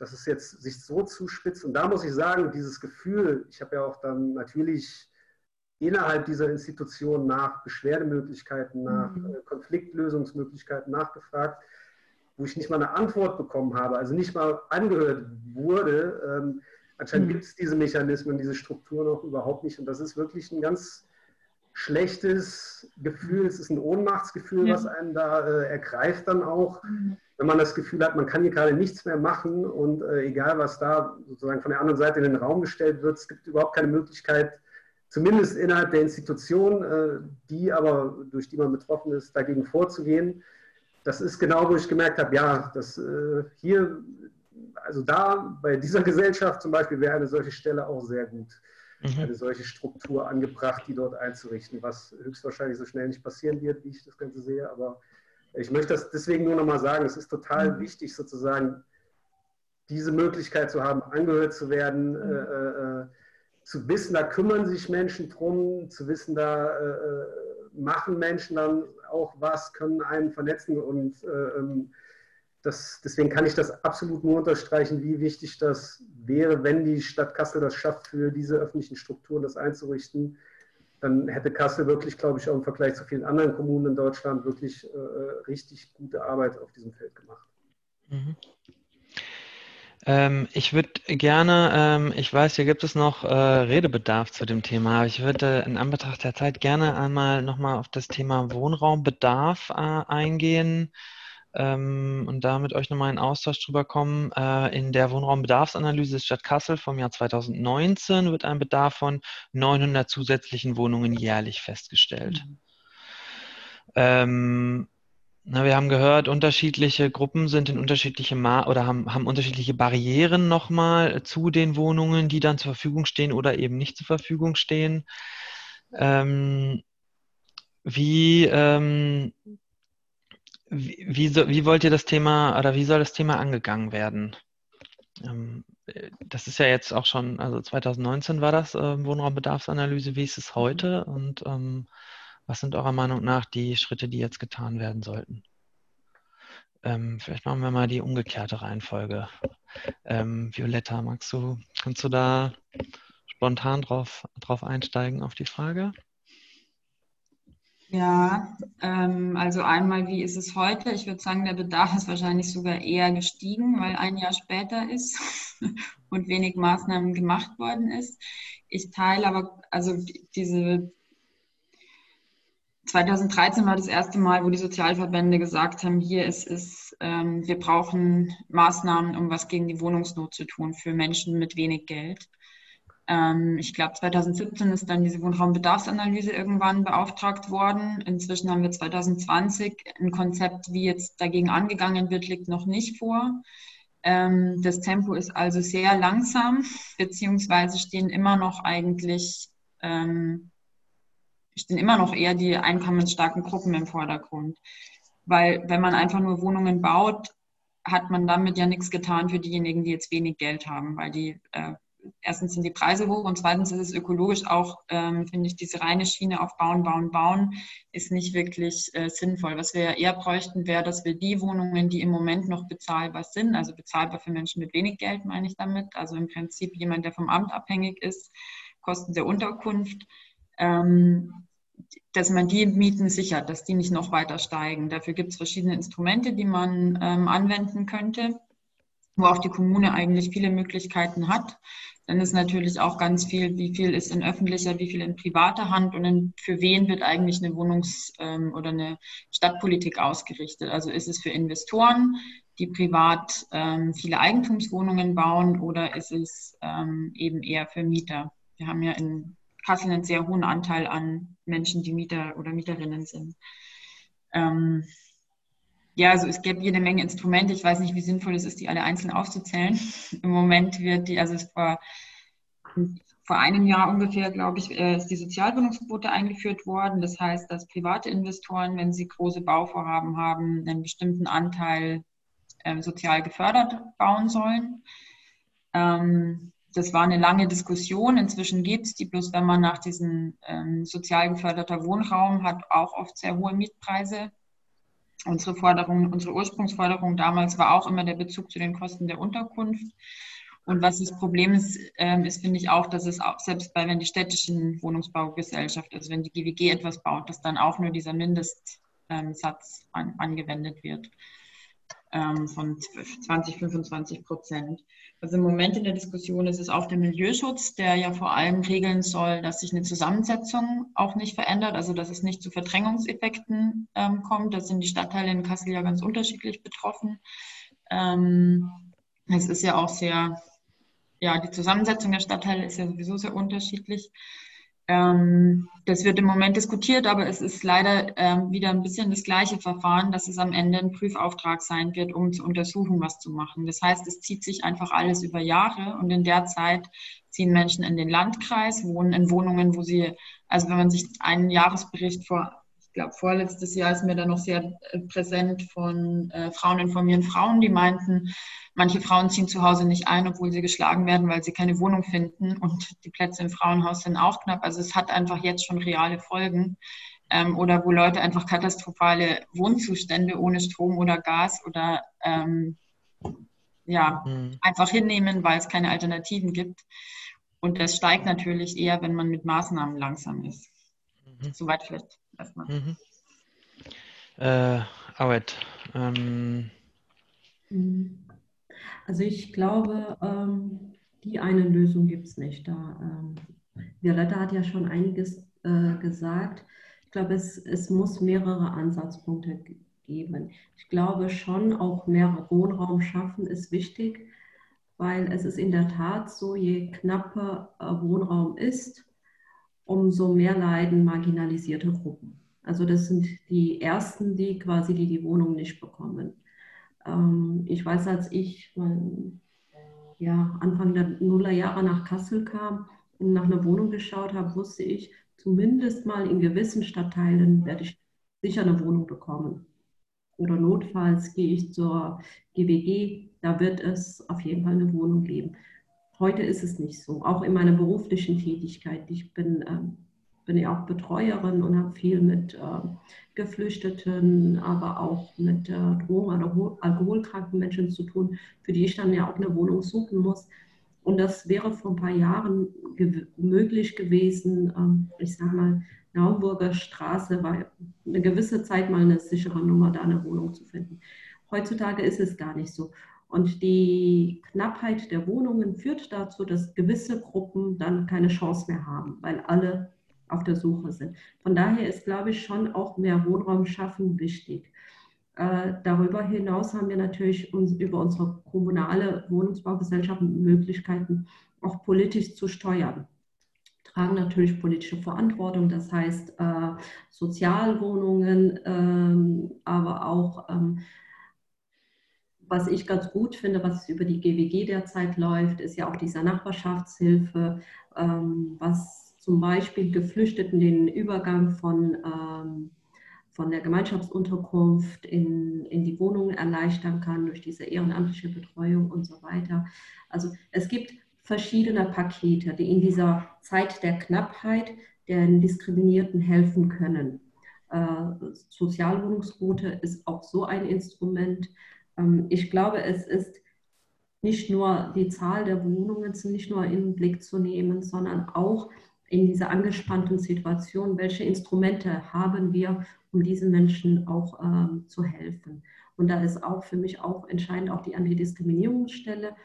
Speaker 5: dass es jetzt sich so zuspitzt. Und da muss ich sagen, dieses Gefühl, ich habe ja auch dann natürlich innerhalb dieser Institution nach Beschwerdemöglichkeiten, nach mhm. Äh, Konfliktlösungsmöglichkeiten nachgefragt, wo ich nicht mal eine Antwort bekommen habe, also nicht mal angehört wurde. Ähm, anscheinend mhm. gibt es diese Mechanismen, diese Strukturen auch überhaupt nicht. Und das ist wirklich ein ganz schlechtes Gefühl. Es ist ein Ohnmachtsgefühl, ja. was einen da äh, ergreift dann auch. Mhm wenn man das Gefühl hat, man kann hier gerade nichts mehr machen und äh, egal, was da sozusagen von der anderen Seite in den Raum gestellt wird, es gibt überhaupt keine Möglichkeit, zumindest innerhalb der Institution, äh, die aber durch die man betroffen ist, dagegen vorzugehen. Das ist genau, wo ich gemerkt habe, ja, das äh, hier, also da bei dieser Gesellschaft zum Beispiel wäre eine solche Stelle auch sehr gut, mhm. eine solche Struktur angebracht, die dort einzurichten, was höchstwahrscheinlich so schnell nicht passieren wird, wie ich das Ganze sehe, aber ich möchte das deswegen nur nochmal sagen, es ist total mhm. wichtig, sozusagen diese Möglichkeit zu haben, angehört zu werden, mhm. äh, äh, zu wissen, da kümmern sich Menschen drum, zu wissen, da äh, äh machen Menschen dann auch was, können einen vernetzen und äh, ähm, das, deswegen kann ich das absolut nur unterstreichen, wie wichtig das wäre, wenn die Stadt Kassel das schafft, für diese öffentlichen Strukturen das einzurichten dann hätte Kassel wirklich, glaube ich, auch im Vergleich zu vielen anderen Kommunen in Deutschland wirklich äh, richtig gute Arbeit auf diesem Feld gemacht. Mhm.
Speaker 1: Ähm, ich würde gerne, ähm, ich weiß, hier gibt es noch äh, Redebedarf zu dem Thema, aber ich würde in Anbetracht der Zeit gerne einmal nochmal auf das Thema Wohnraumbedarf äh, eingehen. Ähm, und da mit euch nochmal in Austausch drüber kommen. Äh, in der Wohnraumbedarfsanalyse des Stadt Kassel vom Jahr 2019 wird ein Bedarf von 900 zusätzlichen Wohnungen jährlich festgestellt. Mhm. Ähm, na, wir haben gehört, unterschiedliche Gruppen sind in unterschiedliche Ma oder haben, haben unterschiedliche Barrieren nochmal zu den Wohnungen, die dann zur Verfügung stehen oder eben nicht zur Verfügung stehen. Ähm, wie, ähm, wie, wie, so, wie, wollt ihr das Thema oder wie soll das Thema angegangen werden? Ähm, das ist ja jetzt auch schon, also 2019 war das äh, Wohnraumbedarfsanalyse. Wie ist es heute? Und ähm, was sind eurer Meinung nach die Schritte, die jetzt getan werden sollten? Ähm, vielleicht machen wir mal die umgekehrte Reihenfolge. Ähm, Violetta, magst du, kannst du da spontan drauf, drauf einsteigen auf die Frage?
Speaker 4: Ja, ähm, also einmal, wie ist es heute? Ich würde sagen, der Bedarf ist wahrscheinlich sogar eher gestiegen, weil ein Jahr später ist und wenig Maßnahmen gemacht worden ist. Ich teile aber, also diese 2013 war das erste Mal, wo die Sozialverbände gesagt haben, hier ist es, ähm, wir brauchen Maßnahmen, um was gegen die Wohnungsnot zu tun für Menschen mit wenig Geld. Ähm, ich glaube, 2017 ist dann diese Wohnraumbedarfsanalyse irgendwann beauftragt worden. Inzwischen haben wir 2020 ein Konzept, wie jetzt dagegen angegangen wird, liegt noch nicht vor. Ähm, das Tempo ist also sehr langsam, beziehungsweise stehen immer noch eigentlich ähm, stehen immer noch eher die einkommensstarken Gruppen im Vordergrund. Weil wenn man einfach nur Wohnungen baut, hat man damit ja nichts getan für diejenigen, die jetzt wenig Geld haben, weil die äh, erstens sind die Preise hoch und zweitens ist es ökologisch auch, ähm, finde ich, diese reine Schiene auf Bauen, Bauen, Bauen ist nicht wirklich äh, sinnvoll. Was wir ja eher bräuchten, wäre, dass wir die Wohnungen, die im Moment noch bezahlbar sind, also bezahlbar für Menschen mit wenig Geld, meine ich damit, also im Prinzip jemand, der vom Amt abhängig ist, Kosten der Unterkunft, ähm, dass man die Mieten sichert, dass die nicht noch weiter steigen. Dafür gibt es verschiedene Instrumente, die man ähm, anwenden könnte, wo auch die Kommune eigentlich viele Möglichkeiten hat. Dann ist natürlich auch ganz viel, wie viel ist in öffentlicher, wie viel in privater Hand und in, für wen wird eigentlich eine Wohnungs- ähm, oder eine Stadtpolitik ausgerichtet. Also ist es für Investoren, die privat ähm, viele Eigentumswohnungen bauen oder ist es ähm, eben eher für Mieter? Wir haben ja in Kassel einen sehr hohen Anteil an Menschen, die Mieter oder Mieterinnen sind. Ähm, ja, also es gibt jede Menge Instrumente. Ich weiß nicht, wie sinnvoll es ist, die alle einzeln aufzuzählen. Im Moment wird die, also es war vor einem Jahr ungefähr, glaube ich, äh, ist die Sozialwohnungsquote eingeführt worden. Das heißt, dass private Investoren, wenn sie große Bauvorhaben haben, einen bestimmten Anteil äh, sozial gefördert bauen sollen. Ähm, das war eine lange Diskussion. Inzwischen gibt es die, bloß wenn man nach diesem ähm, sozial geförderter Wohnraum hat auch oft sehr hohe Mietpreise. Unsere Forderung, unsere Ursprungsforderung damals war auch immer der Bezug zu den Kosten der Unterkunft. Und was das Problem ist, ähm, ist, finde ich auch, dass es auch selbst bei, wenn die städtischen Wohnungsbaugesellschaft, also wenn die GWG etwas baut, dass dann auch nur dieser Mindestsatz an, angewendet wird ähm, von 20, 25 Prozent. Also im Moment in der Diskussion ist es auch der Milieuschutz, der ja vor allem regeln soll, dass sich eine Zusammensetzung auch nicht verändert, also dass es nicht zu Verdrängungseffekten ähm, kommt. Da sind die Stadtteile in Kassel ja ganz unterschiedlich betroffen. Ähm, es ist ja auch sehr, ja, die Zusammensetzung der Stadtteile ist ja sowieso sehr unterschiedlich. Ähm, das wird im Moment diskutiert, aber es ist leider ähm, wieder ein bisschen das gleiche Verfahren, dass es am Ende ein Prüfauftrag sein wird, um zu untersuchen, was zu machen. Das heißt, es zieht sich einfach alles über Jahre und in der Zeit ziehen Menschen in den Landkreis, wohnen in Wohnungen, wo sie, also wenn man sich einen Jahresbericht vor glaube, vorletztes Jahr ist mir da noch sehr äh, präsent von äh, Frauen informieren Frauen, die meinten, manche Frauen ziehen zu Hause nicht ein, obwohl sie geschlagen werden, weil sie keine Wohnung finden und die Plätze im Frauenhaus sind auch knapp. Also es hat einfach jetzt schon reale Folgen. Ähm, oder wo Leute einfach katastrophale Wohnzustände ohne Strom oder Gas oder ähm, ja, mhm. einfach hinnehmen, weil es keine Alternativen gibt. Und das steigt natürlich eher, wenn man mit Maßnahmen langsam ist. Mhm. Soweit vielleicht erstmal. Mhm.
Speaker 1: Äh, Arbeit. Ähm.
Speaker 3: Also ich glaube, ähm, die eine Lösung gibt es nicht. Da, ähm, Violetta hat ja schon einiges äh, gesagt. Ich glaube, es, es muss mehrere Ansatzpunkte geben. Ich glaube schon, auch mehr Wohnraum schaffen ist wichtig, weil es ist in der Tat so, je knapper Wohnraum ist, umso mehr leiden marginalisierte Gruppen. Also das sind die Ersten, die quasi die, die Wohnung nicht bekommen. Ähm, ich weiß, als ich ja, Anfang der Nullerjahre nach Kassel kam und nach einer Wohnung geschaut habe, wusste ich, zumindest mal in gewissen Stadtteilen werde ich sicher eine Wohnung bekommen. Oder notfalls gehe ich zur GWG, da wird es auf jeden Fall eine Wohnung geben. Heute ist es nicht so, auch in meiner beruflichen Tätigkeit. Ich bin, äh, bin ja auch Betreuerin und habe viel mit äh, Geflüchteten, aber auch mit äh, Drogen- oder alkoholkranken Menschen zu tun, für die ich dann ja auch eine Wohnung suchen muss. Und das wäre vor ein paar Jahren ge möglich gewesen. Ähm, ich sage mal, Naumburger Straße war eine gewisse Zeit mal eine sichere Nummer, da eine Wohnung zu finden. Heutzutage ist es gar nicht so. Und die Knappheit der Wohnungen führt dazu, dass gewisse Gruppen dann keine Chance mehr haben, weil alle auf der Suche sind. Von daher ist, glaube ich, schon auch mehr Wohnraum schaffen wichtig. Äh, darüber hinaus haben wir natürlich uns über unsere kommunale Wohnungsbaugesellschaft Möglichkeiten, auch politisch zu steuern. Tragen natürlich politische Verantwortung, das heißt äh, Sozialwohnungen, ähm, aber auch, ähm, was ich ganz gut finde, was über die GWG derzeit läuft, ist ja auch diese Nachbarschaftshilfe, ähm, was zum Beispiel Geflüchteten den Übergang von ähm, von der Gemeinschaftsunterkunft in, in die Wohnung erleichtern kann durch diese ehrenamtliche Betreuung und so weiter. Also es gibt verschiedene Pakete, die in dieser Zeit der Knappheit den Diskriminierten helfen können. Äh, Sozialwohnungsquote ist auch so ein Instrument. Ähm, ich glaube, es ist nicht nur die Zahl der Wohnungen nicht nur in den Blick zu nehmen, sondern auch in dieser angespannten Situation, welche Instrumente haben wir, um diesen Menschen auch ähm, zu helfen. Und da ist auch für mich auch entscheidend auch die Antidiskriminierungsstelle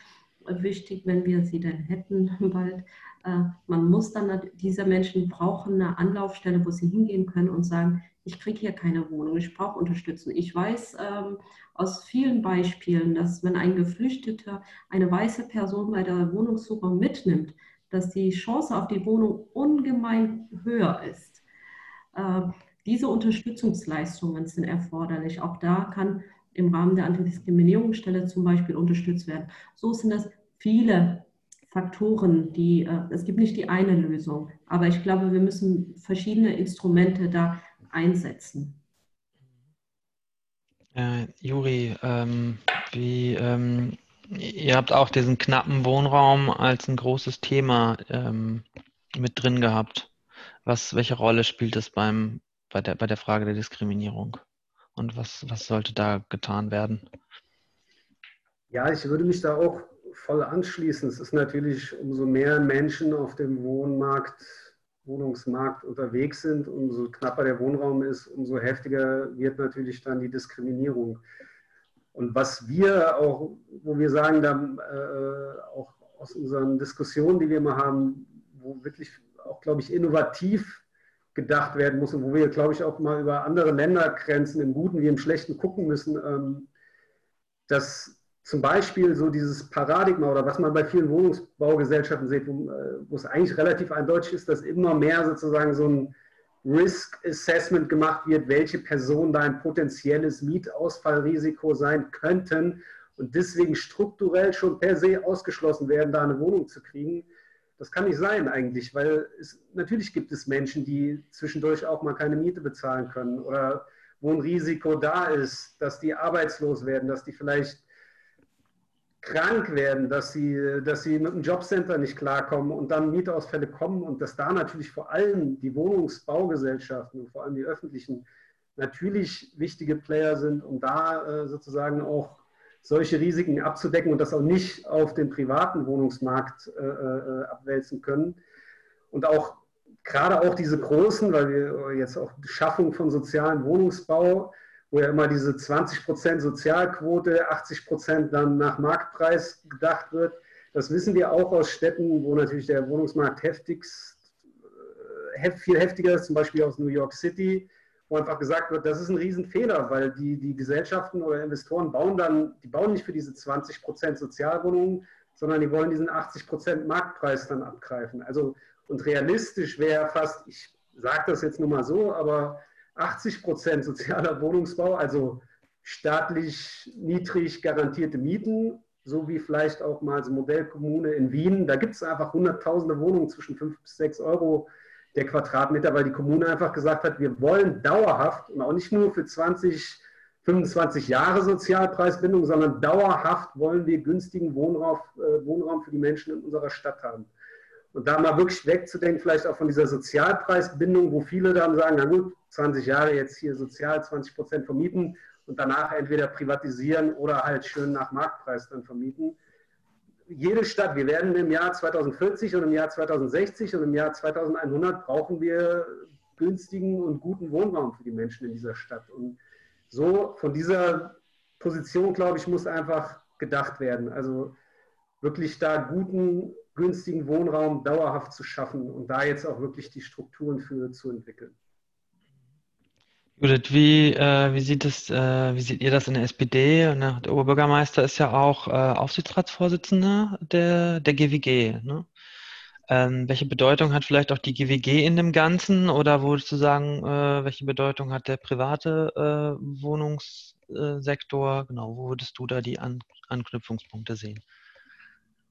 Speaker 3: wichtig, wenn wir sie denn hätten bald. Äh, man muss dann, diese Menschen brauchen eine Anlaufstelle, wo sie hingehen können und sagen, ich kriege hier keine Wohnung, ich brauche Unterstützung. Ich weiß ähm, aus vielen Beispielen, dass wenn ein Geflüchteter eine weiße Person bei der Wohnungssuche mitnimmt, dass die Chance auf die Wohnung ungemein höher ist. Äh, diese Unterstützungsleistungen sind erforderlich. Auch da kann im Rahmen der Antidiskriminierungsstelle zum Beispiel unterstützt werden. So sind das viele Faktoren, die, äh, es gibt nicht die eine Lösung, aber ich glaube, wir müssen verschiedene Instrumente da einsetzen.
Speaker 1: Äh, Juri, ähm, wie, ähm, ihr habt auch diesen knappen Wohnraum als ein großes Thema ähm, mit drin gehabt. Was, welche Rolle spielt es beim, bei der, bei der Frage der Diskriminierung? Und was, was sollte da getan werden?
Speaker 5: Ja, ich würde mich da auch voll anschließen. Es ist natürlich, umso mehr Menschen auf dem Wohnmarkt, Wohnungsmarkt unterwegs sind, umso knapper der Wohnraum ist, umso heftiger wird natürlich dann die Diskriminierung. Und was wir auch, wo wir sagen, da, äh, auch aus unseren Diskussionen, die wir immer haben, wo wirklich auch, glaube ich, innovativ gedacht werden muss und wo wir, glaube ich, auch mal über andere Ländergrenzen im Guten wie im Schlechten gucken müssen, ähm, dass zum Beispiel so dieses Paradigma oder was man bei vielen Wohnungsbaugesellschaften sieht, wo, äh, wo es eigentlich relativ eindeutig ist, dass immer mehr sozusagen so ein Risk Assessment gemacht wird, welche Personen da ein potenzielles Mietausfallrisiko sein könnten und deswegen strukturell schon per se ausgeschlossen werden, da eine Wohnung zu kriegen das kann nicht sein eigentlich, weil es, natürlich gibt es Menschen, die zwischendurch auch mal keine Miete bezahlen können oder wo ein Risiko da ist, dass die arbeitslos werden, dass die vielleicht krank werden, dass sie, dass sie mit dem Jobcenter nicht klarkommen und dann Mietausfälle kommen und dass da natürlich vor allem die Wohnungsbaugesellschaften und vor allem die öffentlichen natürlich wichtige Player sind, um da äh, sozusagen auch solche Risiken abzudecken und das auch nicht auf den privaten Wohnungsmarkt äh, äh, abwälzen können. Und auch gerade auch diese großen, weil wir jetzt auch die Schaffung von sozialen Wohnungsbau, wo ja immer diese 20 Prozent Sozialquote, 80 Prozent dann nach Marktpreis gedacht wird. Das wissen wir auch aus Städten, wo natürlich der Wohnungsmarkt heftigst, äh, viel heftiger ist, zum Beispiel aus New York City, wo einfach gesagt wird, das ist ein Riesenfehler, weil die, die Gesellschaften oder Investoren bauen dann, die bauen nicht für diese 20 Prozent Sozialwohnungen, sondern die wollen diesen 80 Prozent Marktpreis dann abgreifen. Also, und realistisch wäre fast, ich sage das jetzt nur mal so, aber 80 Prozent sozialer Wohnungsbau, also staatlich niedrig garantierte Mieten, so wie vielleicht auch mal so Modellkommune in Wien. Da gibt es einfach hunderttausende Wohnungen zwischen 5 bis 6 Euro der Quadratmeter, weil die Kommune einfach gesagt hat, wir wollen dauerhaft und auch nicht nur für 20, 25 Jahre Sozialpreisbindung, sondern dauerhaft wollen wir günstigen Wohnraum, äh, Wohnraum für die Menschen in unserer Stadt haben. Und da mal wirklich wegzudenken, vielleicht auch von dieser Sozialpreisbindung, wo viele dann sagen, na gut, 20 Jahre jetzt hier sozial, 20 Prozent vermieten und danach entweder privatisieren oder halt schön nach Marktpreis dann vermieten jede Stadt, wir werden im Jahr 2040 und im Jahr 2060 und im Jahr 2100 brauchen wir günstigen und guten Wohnraum für die Menschen in dieser Stadt. Und so von dieser Position, glaube ich, muss einfach gedacht werden. Also wirklich da guten, günstigen Wohnraum dauerhaft zu schaffen und da jetzt auch wirklich die Strukturen für zu entwickeln.
Speaker 1: Judith, wie, äh, wie, sieht es, äh, wie seht ihr das in der SPD? Ne? Der Oberbürgermeister ist ja auch äh, Aufsichtsratsvorsitzender der, der GWG. Ne? Ähm, welche Bedeutung hat vielleicht auch die GWG in dem Ganzen? Oder würdest du sagen, äh, welche Bedeutung hat der private äh, Wohnungssektor? Genau, wo würdest du da die An Anknüpfungspunkte sehen?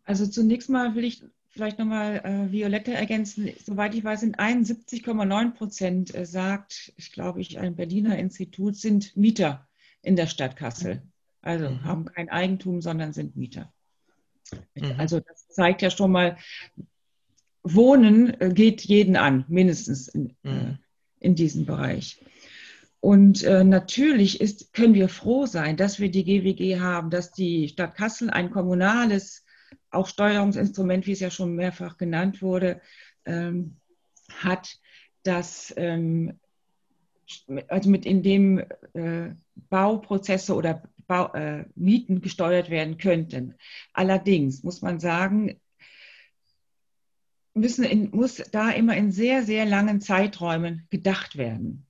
Speaker 2: Also zunächst mal will ich vielleicht nochmal äh, Violette ergänzen. Soweit ich weiß, sind 71,9 Prozent, äh, sagt, ich glaube, ich, ein Berliner Institut, sind Mieter in der Stadt Kassel. Also mhm. haben kein Eigentum, sondern sind Mieter. Mhm. Also das zeigt ja schon mal, Wohnen äh, geht jeden an, mindestens in, äh, mhm. in diesem Bereich. Und äh, natürlich ist, können wir froh sein, dass wir die GWG haben, dass die Stadt Kassel ein kommunales auch Steuerungsinstrument, wie es ja schon mehrfach genannt wurde, ähm, hat, dass ähm, also mit in dem äh, Bauprozesse oder Bau, äh, Mieten gesteuert werden könnten. Allerdings muss man sagen, müssen in, muss da immer in sehr, sehr langen Zeiträumen gedacht werden.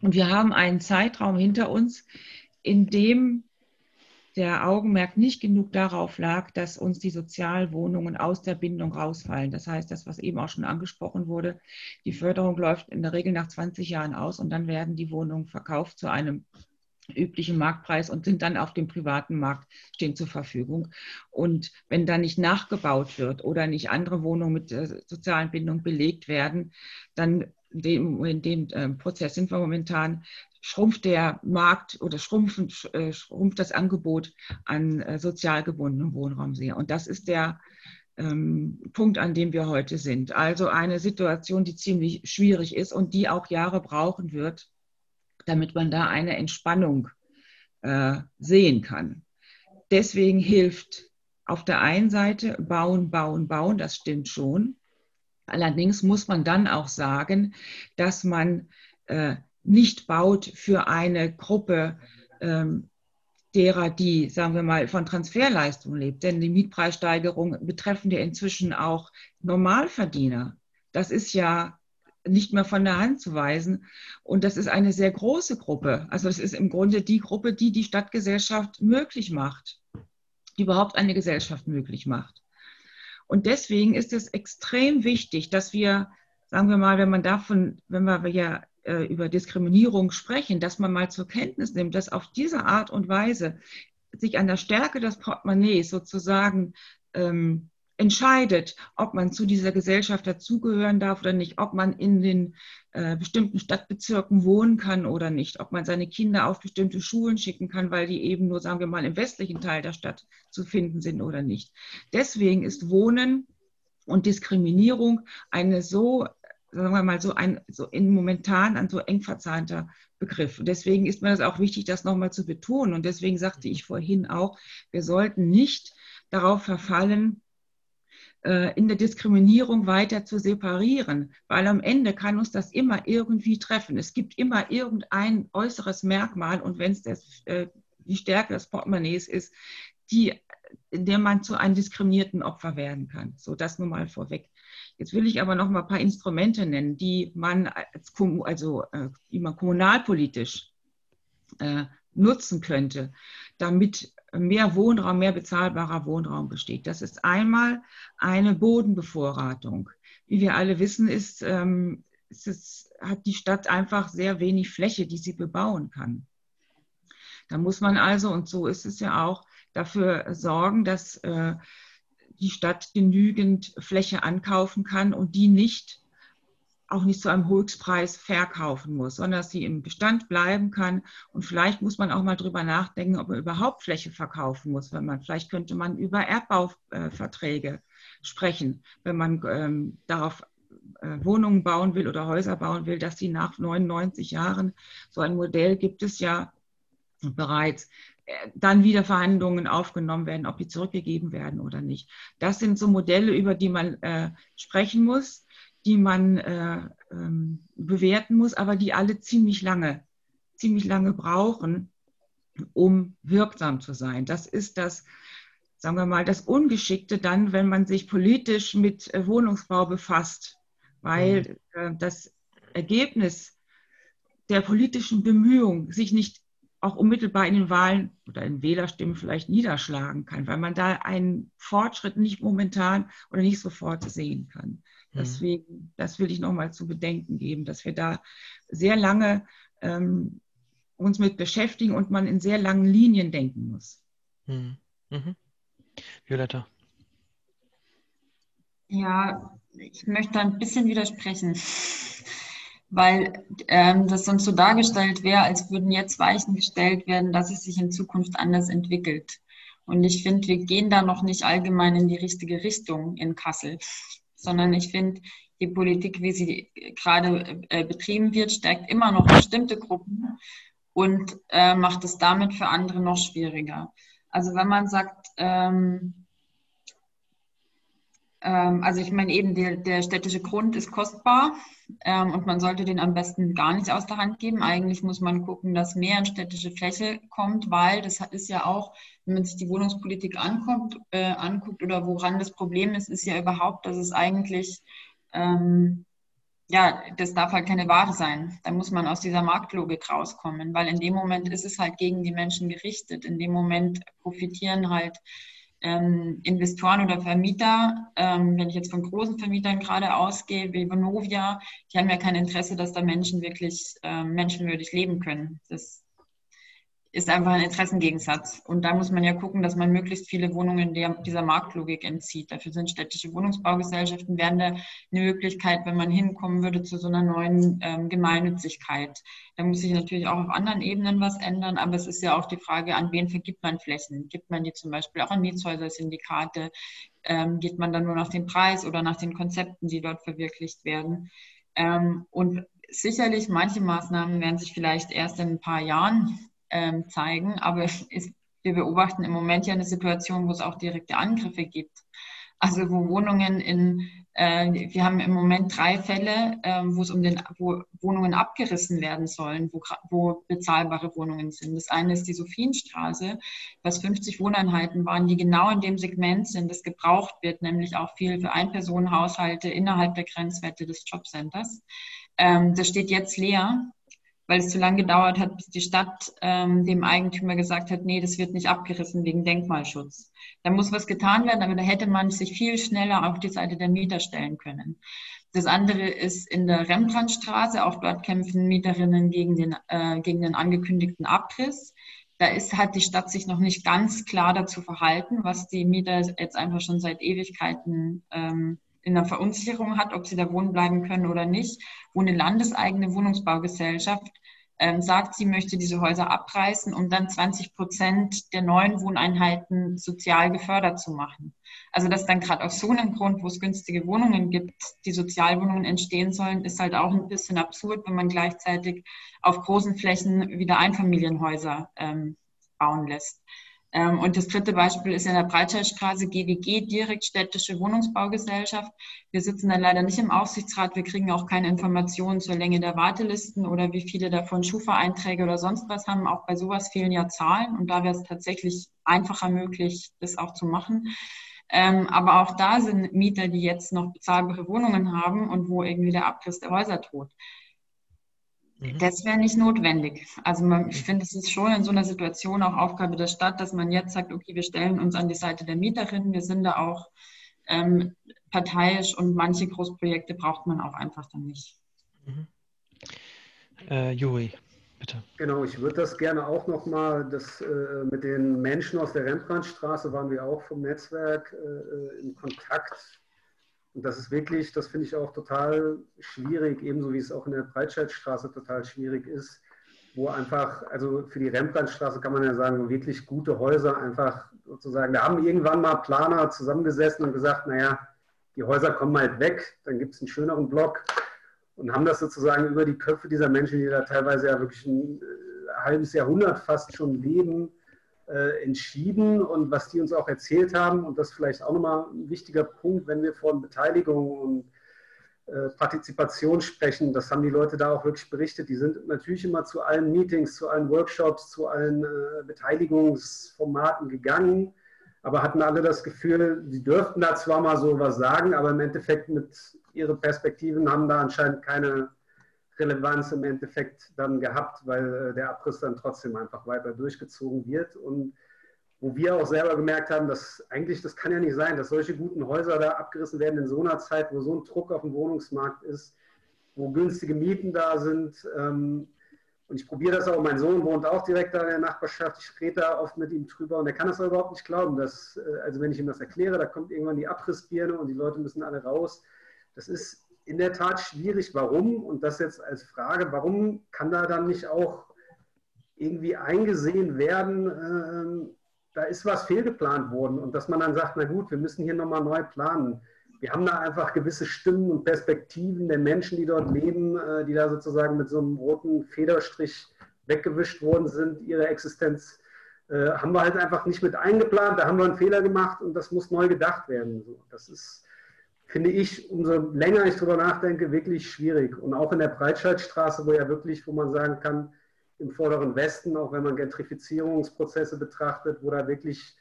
Speaker 2: Und wir haben einen Zeitraum hinter uns, in dem der Augenmerk nicht genug darauf lag, dass uns die Sozialwohnungen aus der Bindung rausfallen. Das heißt, das, was eben auch schon angesprochen wurde, die Förderung läuft in der Regel nach 20 Jahren aus und dann werden die Wohnungen verkauft zu einem üblichen Marktpreis und sind dann auf dem privaten Markt stehen zur Verfügung. Und wenn da nicht nachgebaut wird oder nicht andere Wohnungen mit äh, sozialen Bindung belegt werden, dann in dem, in dem äh, Prozess sind wir momentan, schrumpft der Markt oder schrumpfen, äh, schrumpft das Angebot an äh, sozial gebundenem Wohnraum sehr. Und das ist der ähm, Punkt, an dem wir heute sind. Also eine Situation, die ziemlich schwierig ist und die auch Jahre brauchen wird, damit man da eine Entspannung äh, sehen kann. Deswegen hilft auf der einen Seite bauen, bauen, bauen, das stimmt schon. Allerdings muss man dann auch sagen, dass man äh, nicht baut für eine Gruppe ähm, derer, die, sagen wir mal, von Transferleistungen lebt. Denn die Mietpreissteigerungen betreffen ja inzwischen auch Normalverdiener. Das ist ja nicht mehr von der Hand zu weisen. Und das ist eine sehr große Gruppe. Also das ist im Grunde die Gruppe, die die Stadtgesellschaft möglich macht, die überhaupt eine Gesellschaft möglich macht. Und deswegen ist es extrem wichtig, dass wir, sagen wir mal, wenn man davon, wenn wir ja äh, über Diskriminierung sprechen, dass man mal zur Kenntnis nimmt, dass auf diese Art und Weise sich an der Stärke des Portemonnaies sozusagen ähm, entscheidet, ob man zu dieser Gesellschaft dazugehören darf oder nicht, ob man in den äh, bestimmten Stadtbezirken wohnen kann oder nicht, ob man seine Kinder auf bestimmte Schulen schicken kann, weil die eben nur, sagen wir mal, im westlichen Teil der Stadt zu finden sind oder nicht. Deswegen ist Wohnen und Diskriminierung eine so sagen wir mal, so ein so in momentan ein so eng verzahnter Begriff. Und deswegen ist mir das auch wichtig, das nochmal zu betonen. Und deswegen sagte ich vorhin auch, wir sollten nicht darauf verfallen, äh, in der Diskriminierung weiter zu separieren, weil am Ende kann uns das immer irgendwie treffen. Es gibt immer irgendein äußeres Merkmal und wenn es das, äh, die Stärke des Portemonnaies ist, die, in der man zu einem diskriminierten Opfer werden kann. So, das nur mal vorweg. Jetzt will ich aber noch mal ein paar Instrumente nennen, die man als, also, äh, die man kommunalpolitisch äh, nutzen könnte, damit mehr Wohnraum, mehr bezahlbarer Wohnraum besteht. Das ist einmal eine Bodenbevorratung. Wie wir alle wissen, ist, ähm, ist es, hat die Stadt einfach sehr wenig Fläche, die sie bebauen kann. Da muss man also, und so ist es ja auch, dafür sorgen, dass äh, die Stadt genügend Fläche ankaufen kann und die nicht auch nicht zu einem Höchstpreis verkaufen muss, sondern dass sie im Bestand bleiben kann. Und vielleicht muss man auch mal drüber nachdenken, ob man überhaupt Fläche verkaufen muss. Wenn man, vielleicht könnte man über Erbbauverträge sprechen, wenn man ähm, darauf äh, Wohnungen bauen will oder Häuser bauen will, dass sie nach 99 Jahren, so ein Modell gibt es ja bereits, dann wieder Verhandlungen aufgenommen werden, ob die zurückgegeben werden oder nicht. Das sind so Modelle, über die man äh, sprechen muss, die man äh, ähm, bewerten muss, aber die alle ziemlich lange, ziemlich lange brauchen, um wirksam zu sein. Das ist das, sagen wir mal, das Ungeschickte dann, wenn man sich politisch mit äh, Wohnungsbau befasst, weil mhm. äh, das Ergebnis der politischen Bemühungen sich nicht auch unmittelbar in den Wahlen oder in Wählerstimmen vielleicht niederschlagen kann, weil man da einen Fortschritt nicht momentan oder nicht sofort sehen kann. Mhm. Deswegen, das will ich nochmal zu bedenken geben, dass wir da sehr lange ähm, uns mit beschäftigen und man in sehr langen Linien denken muss.
Speaker 1: Mhm. Mhm. Violetta.
Speaker 4: Ja, ich möchte ein bisschen widersprechen weil ähm, das sonst so dargestellt wäre, als würden jetzt Weichen gestellt werden, dass es sich in Zukunft anders entwickelt. Und ich finde, wir gehen da noch nicht allgemein in die richtige Richtung in Kassel, sondern ich finde, die Politik, wie sie gerade äh, betrieben wird, stärkt immer noch bestimmte Gruppen und äh, macht es damit für andere noch schwieriger. Also wenn man sagt, ähm, also ich meine eben, der, der städtische Grund ist kostbar ähm, und man sollte den am besten gar nicht aus der Hand geben. Eigentlich muss man gucken, dass mehr in städtische Fläche kommt, weil das ist ja auch, wenn man sich die Wohnungspolitik ankommt, äh, anguckt oder woran das Problem ist, ist ja überhaupt, dass es eigentlich ähm, ja, das darf halt keine Ware sein. Da muss man aus dieser Marktlogik rauskommen, weil in dem Moment ist es halt gegen die Menschen gerichtet. In dem Moment profitieren halt ähm, Investoren oder Vermieter, ähm, wenn ich jetzt von großen Vermietern gerade ausgehe, wie Vonovia, die haben ja kein Interesse, dass da Menschen wirklich ähm, menschenwürdig leben können. Das ist einfach ein Interessengegensatz. Und da muss man ja gucken, dass man möglichst viele Wohnungen der, dieser Marktlogik entzieht. Dafür sind städtische Wohnungsbaugesellschaften wären da eine Möglichkeit, wenn man hinkommen würde zu so einer neuen ähm, Gemeinnützigkeit. Da muss sich natürlich auch auf anderen Ebenen was ändern, aber es ist ja auch die Frage, an wen vergibt man Flächen? Gibt man die zum Beispiel auch an Mietshäuser-Syndikate? Ähm, geht man dann nur nach dem Preis oder nach den Konzepten, die dort verwirklicht werden? Ähm, und sicherlich, manche Maßnahmen werden sich vielleicht erst in ein paar Jahren ähm, zeigen. Aber es, wir beobachten im Moment ja eine Situation, wo es auch direkte Angriffe gibt. Also wo Wohnungen in, äh, wir haben im Moment drei Fälle, äh, wo es um den, wo Wohnungen abgerissen werden sollen, wo, wo bezahlbare Wohnungen sind. Das eine ist die Sophienstraße, was 50 Wohneinheiten waren, die genau in dem Segment sind, das gebraucht wird, nämlich auch viel für Einpersonenhaushalte innerhalb der Grenzwerte des Jobcenters. Ähm, das steht jetzt leer weil es zu lange gedauert hat, bis die Stadt ähm, dem Eigentümer gesagt hat, nee, das wird nicht abgerissen wegen Denkmalschutz. Da muss was getan werden, aber da hätte man sich viel schneller auf die Seite der Mieter stellen können. Das andere ist in der Rembrandtstraße, auch dort kämpfen Mieterinnen gegen den, äh, gegen den angekündigten Abriss. Da ist, hat die Stadt sich noch nicht ganz klar dazu verhalten, was die Mieter jetzt einfach schon seit Ewigkeiten ähm, in der Verunsicherung hat, ob sie da wohnen bleiben können oder nicht, wo eine landeseigene Wohnungsbaugesellschaft ähm, sagt, sie möchte diese Häuser abreißen, um dann 20 Prozent der neuen Wohneinheiten sozial gefördert zu machen. Also dass dann gerade aus so einem Grund, wo es günstige Wohnungen gibt, die Sozialwohnungen entstehen sollen, ist halt auch ein bisschen absurd, wenn man gleichzeitig auf großen Flächen wieder Einfamilienhäuser ähm, bauen lässt. Ähm, und das dritte Beispiel ist in der Breitscheidstraße GWG, direkt städtische Wohnungsbaugesellschaft. Wir sitzen da leider nicht im Aufsichtsrat. Wir kriegen auch keine Informationen zur Länge der Wartelisten oder wie viele davon Schufa-Einträge oder sonst was haben. Auch bei sowas fehlen ja Zahlen. Und da wäre es tatsächlich einfacher möglich, das auch zu machen. Ähm, aber auch da sind Mieter, die jetzt noch bezahlbare Wohnungen haben und wo irgendwie der Abriss der Häuser droht. Mhm. Das wäre nicht notwendig. Also man, ich finde, es ist schon in so einer Situation auch Aufgabe der Stadt, dass man jetzt sagt, okay, wir stellen uns an die Seite der Mieterinnen, wir sind da auch ähm, parteiisch und manche Großprojekte braucht man auch einfach dann nicht. Mhm.
Speaker 1: Äh, Juri, bitte.
Speaker 5: Genau, ich würde das gerne auch nochmal, das äh, mit den Menschen aus der Rembrandtstraße waren wir auch vom Netzwerk äh, in Kontakt und das ist wirklich, das finde ich auch total schwierig, ebenso wie es auch in der Breitscheidstraße total schwierig ist, wo einfach, also für die Rembrandtstraße kann man ja sagen, wirklich gute Häuser einfach sozusagen, da haben irgendwann mal Planer zusammengesessen und gesagt, naja, die Häuser kommen halt weg, dann gibt es einen schöneren Block und haben das sozusagen über die Köpfe dieser Menschen, die da teilweise ja wirklich ein äh, halbes Jahrhundert fast schon leben, äh, entschieden und was die uns auch erzählt haben, und das vielleicht auch nochmal ein wichtiger Punkt, wenn wir von Beteiligung und äh, Partizipation sprechen, das haben die Leute da auch wirklich berichtet. Die sind natürlich immer zu allen Meetings, zu allen Workshops, zu allen äh, Beteiligungsformaten gegangen, aber hatten alle das Gefühl, sie dürften da zwar mal so was sagen, aber im Endeffekt mit ihren Perspektiven haben da anscheinend keine Relevanz im Endeffekt dann gehabt, weil äh, der Abriss dann trotzdem einfach weiter durchgezogen wird. Und wo wir auch selber gemerkt haben, dass eigentlich das kann ja nicht sein, dass solche guten Häuser da abgerissen werden in so einer Zeit, wo so ein Druck auf dem Wohnungsmarkt ist, wo günstige Mieten da sind. Ähm, und ich probiere das auch, mein Sohn wohnt auch direkt da in der Nachbarschaft, ich rede da oft mit ihm drüber und er kann das auch überhaupt nicht glauben, dass, äh, also wenn ich ihm das erkläre, da kommt irgendwann die Abrissbirne und die Leute müssen alle raus. Das ist in der Tat schwierig. Warum? Und das jetzt als Frage, warum kann da dann nicht auch irgendwie eingesehen werden, äh, da ist was fehlgeplant worden und dass man dann sagt, na gut, wir müssen hier nochmal neu planen. Wir haben da einfach gewisse Stimmen und Perspektiven der Menschen, die dort leben, äh, die da sozusagen mit so einem roten Federstrich weggewischt worden sind, ihre Existenz äh, haben wir halt einfach nicht mit eingeplant, da haben wir einen Fehler gemacht und das muss neu gedacht werden. Das ist finde ich, umso länger ich darüber nachdenke, wirklich schwierig. Und auch in der Breitscheidstraße, wo ja wirklich, wo man sagen kann, im vorderen Westen, auch wenn man Gentrifizierungsprozesse betrachtet, wo da wirklich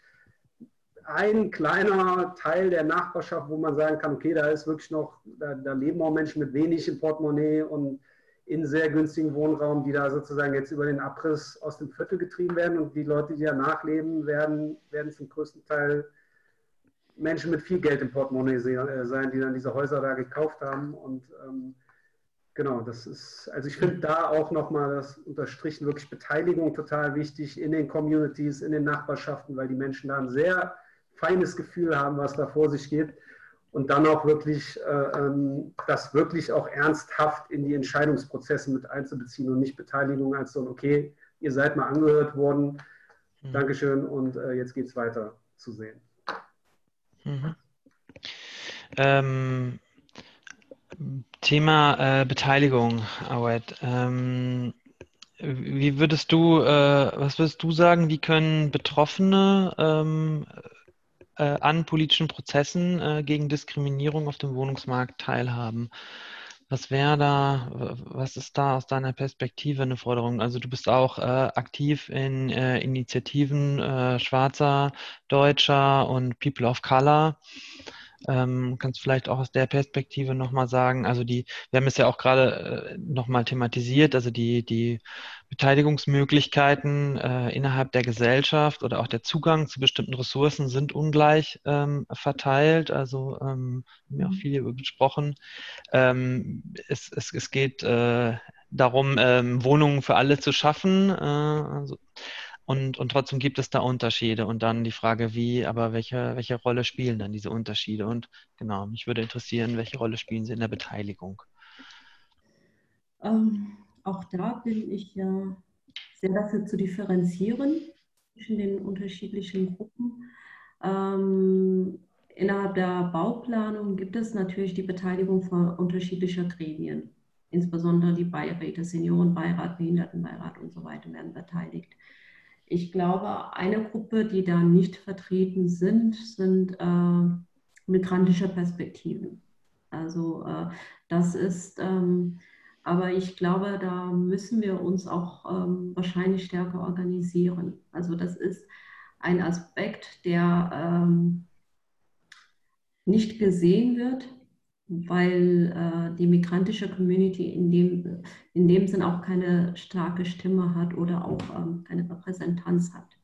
Speaker 5: ein kleiner Teil der Nachbarschaft, wo man sagen kann, okay, da ist wirklich noch, da, da leben auch Menschen mit wenig im Portemonnaie und in sehr günstigen Wohnraum, die da sozusagen jetzt über den Abriss aus dem Viertel getrieben werden und die Leute, die da nachleben, werden, werden zum größten Teil Menschen mit viel Geld im Portemonnaie äh, sein, die dann diese Häuser da gekauft haben. Und ähm, genau, das ist, also ich finde da auch nochmal das unterstrichen, wirklich Beteiligung total wichtig in den Communities, in den Nachbarschaften, weil die Menschen da ein sehr feines Gefühl haben, was da vor sich geht. Und dann auch wirklich, äh, ähm, das wirklich auch ernsthaft in die Entscheidungsprozesse mit einzubeziehen und nicht Beteiligung als so, okay, ihr seid mal angehört worden, mhm. Dankeschön und äh, jetzt geht es weiter zu sehen. Mhm.
Speaker 1: Ähm, Thema äh, Beteiligung, Awed. Ähm, wie würdest du, äh, was würdest du sagen, wie können Betroffene ähm, äh, an politischen Prozessen äh, gegen Diskriminierung auf dem Wohnungsmarkt teilhaben? Was wäre da, was ist da aus deiner Perspektive eine Forderung? Also du bist auch äh, aktiv in äh, Initiativen äh, Schwarzer, Deutscher und People of Color. Ähm, kannst vielleicht auch aus der Perspektive nochmal sagen, also die, wir haben es ja auch gerade äh, nochmal thematisiert, also die, die Beteiligungsmöglichkeiten äh, innerhalb der Gesellschaft oder auch der Zugang zu bestimmten Ressourcen sind ungleich ähm, verteilt. Also ähm, haben wir auch mhm. viel über gesprochen. Ähm, es, es, es geht äh, darum, ähm, Wohnungen für alle zu schaffen. Äh, also, und, und trotzdem gibt es da Unterschiede. Und dann die Frage, wie, aber welche, welche Rolle spielen dann diese Unterschiede? Und genau, mich würde interessieren, welche Rolle spielen sie in der Beteiligung?
Speaker 3: Ähm, auch da bin ich ja sehr dafür zu differenzieren zwischen den unterschiedlichen Gruppen. Ähm, innerhalb der Bauplanung gibt es natürlich die Beteiligung von unterschiedlicher Gremien. Insbesondere die Beiräte, Seniorenbeirat, Behindertenbeirat und so weiter werden beteiligt. Ich glaube, eine Gruppe, die da nicht vertreten sind, sind äh, migrantische Perspektiven. Also äh, das ist, ähm, aber ich glaube, da müssen wir uns auch ähm, wahrscheinlich stärker organisieren. Also das ist ein Aspekt, der ähm, nicht gesehen wird, weil äh, die migrantische Community in dem, in dem Sinn auch keine starke Stimme hat oder auch ähm, keine Repräsentanz hat.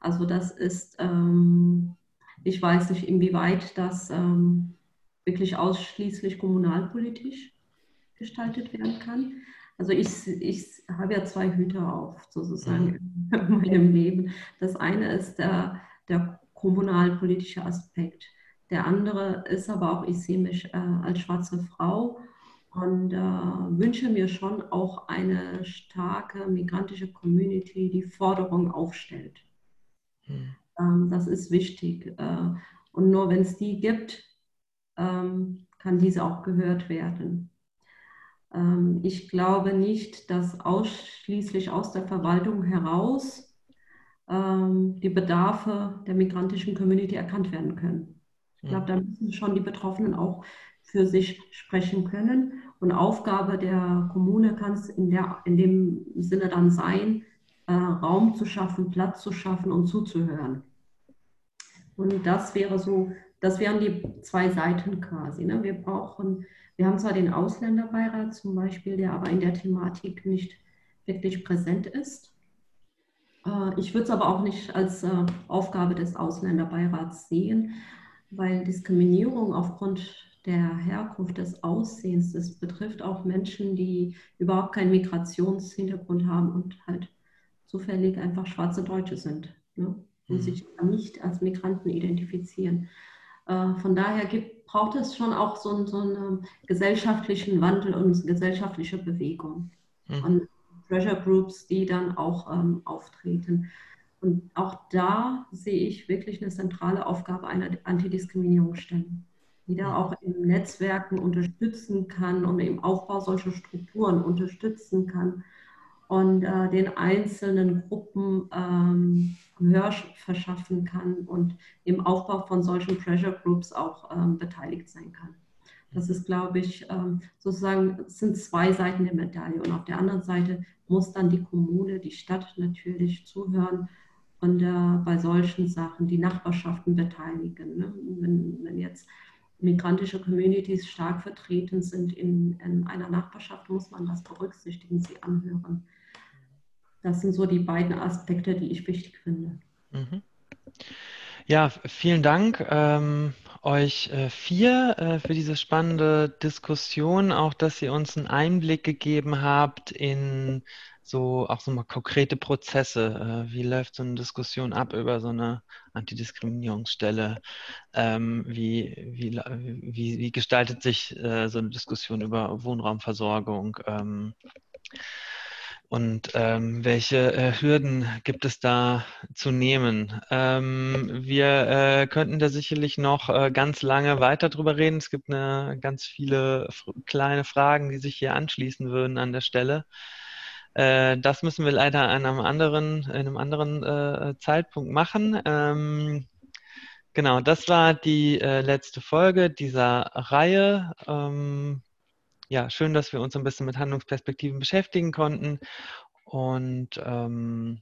Speaker 3: Also das ist, ähm, ich weiß nicht, inwieweit das ähm, wirklich ausschließlich kommunalpolitisch gestaltet werden kann. Also ich, ich habe ja zwei Hüte auf, sozusagen, mhm. in meinem Leben. Das eine ist der, der kommunalpolitische Aspekt. Der andere ist aber auch, ich sehe mich äh, als schwarze Frau und äh, wünsche mir schon auch eine starke migrantische Community, die Forderungen aufstellt. Hm. Ähm, das ist wichtig. Äh, und nur wenn es die gibt, ähm, kann diese auch gehört werden. Ähm, ich glaube nicht, dass ausschließlich aus der Verwaltung heraus ähm, die Bedarfe der migrantischen Community erkannt werden können. Ich glaube, da müssen schon die Betroffenen auch für sich sprechen können. Und Aufgabe der Kommune kann es in, in dem Sinne dann sein, äh, Raum zu schaffen, Platz zu schaffen und zuzuhören. Und das wäre so, das wären die zwei Seiten quasi. Ne? Wir brauchen, wir haben zwar den Ausländerbeirat zum Beispiel, der aber in der Thematik nicht wirklich präsent ist. Äh, ich würde es aber auch nicht als äh, Aufgabe des Ausländerbeirats sehen, weil Diskriminierung aufgrund der Herkunft des Aussehens, das betrifft auch Menschen, die überhaupt keinen Migrationshintergrund haben und halt zufällig einfach schwarze Deutsche sind ne? und mhm. sich nicht als Migranten identifizieren. Äh, von daher gibt, braucht es schon auch so, so einen gesellschaftlichen Wandel und gesellschaftliche Bewegung. Mhm. Und Pressure Groups, die dann auch ähm, auftreten. Und auch da sehe ich wirklich eine zentrale Aufgabe einer Antidiskriminierungsstelle, die da auch in Netzwerken unterstützen kann und im Aufbau solcher Strukturen unterstützen kann und äh, den einzelnen Gruppen ähm, Gehör verschaffen kann und im Aufbau von solchen Pressure Groups auch ähm, beteiligt sein kann. Das ist, glaube ich, ähm, sozusagen, sind zwei Seiten der Medaille. Und auf der anderen Seite muss dann die Kommune, die Stadt natürlich zuhören und äh, bei solchen Sachen die Nachbarschaften beteiligen. Ne? Wenn, wenn, jetzt migrantische Communities stark vertreten sind in, in, einer Nachbarschaft, muss man das berücksichtigen, sie anhören. Das sind so die beiden Aspekte, die ich wichtig finde. Mhm.
Speaker 1: Ja, vielen Dank ähm, euch äh, vier äh, für diese spannende Diskussion, auch dass ihr uns einen Einblick gegeben habt in so auch so mal konkrete Prozesse. Äh, wie läuft so eine Diskussion ab über so eine Antidiskriminierungsstelle? Ähm, wie, wie, wie, wie gestaltet sich äh, so eine Diskussion über Wohnraumversorgung? Ähm, und ähm, welche äh, Hürden gibt es da zu nehmen? Ähm, wir äh, könnten da sicherlich noch äh, ganz lange weiter drüber reden. Es gibt eine, ganz viele kleine Fragen, die sich hier anschließen würden an der Stelle. Äh, das müssen wir leider an einem anderen, in einem anderen äh, Zeitpunkt machen. Ähm, genau, das war die äh, letzte Folge dieser Reihe. Ja, schön, dass wir uns ein bisschen mit Handlungsperspektiven beschäftigen konnten. Und ähm,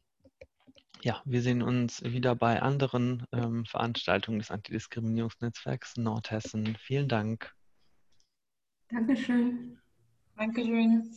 Speaker 1: ja, wir sehen uns wieder bei anderen ähm, Veranstaltungen des Antidiskriminierungsnetzwerks Nordhessen. Vielen Dank.
Speaker 3: Dankeschön.
Speaker 4: Dankeschön.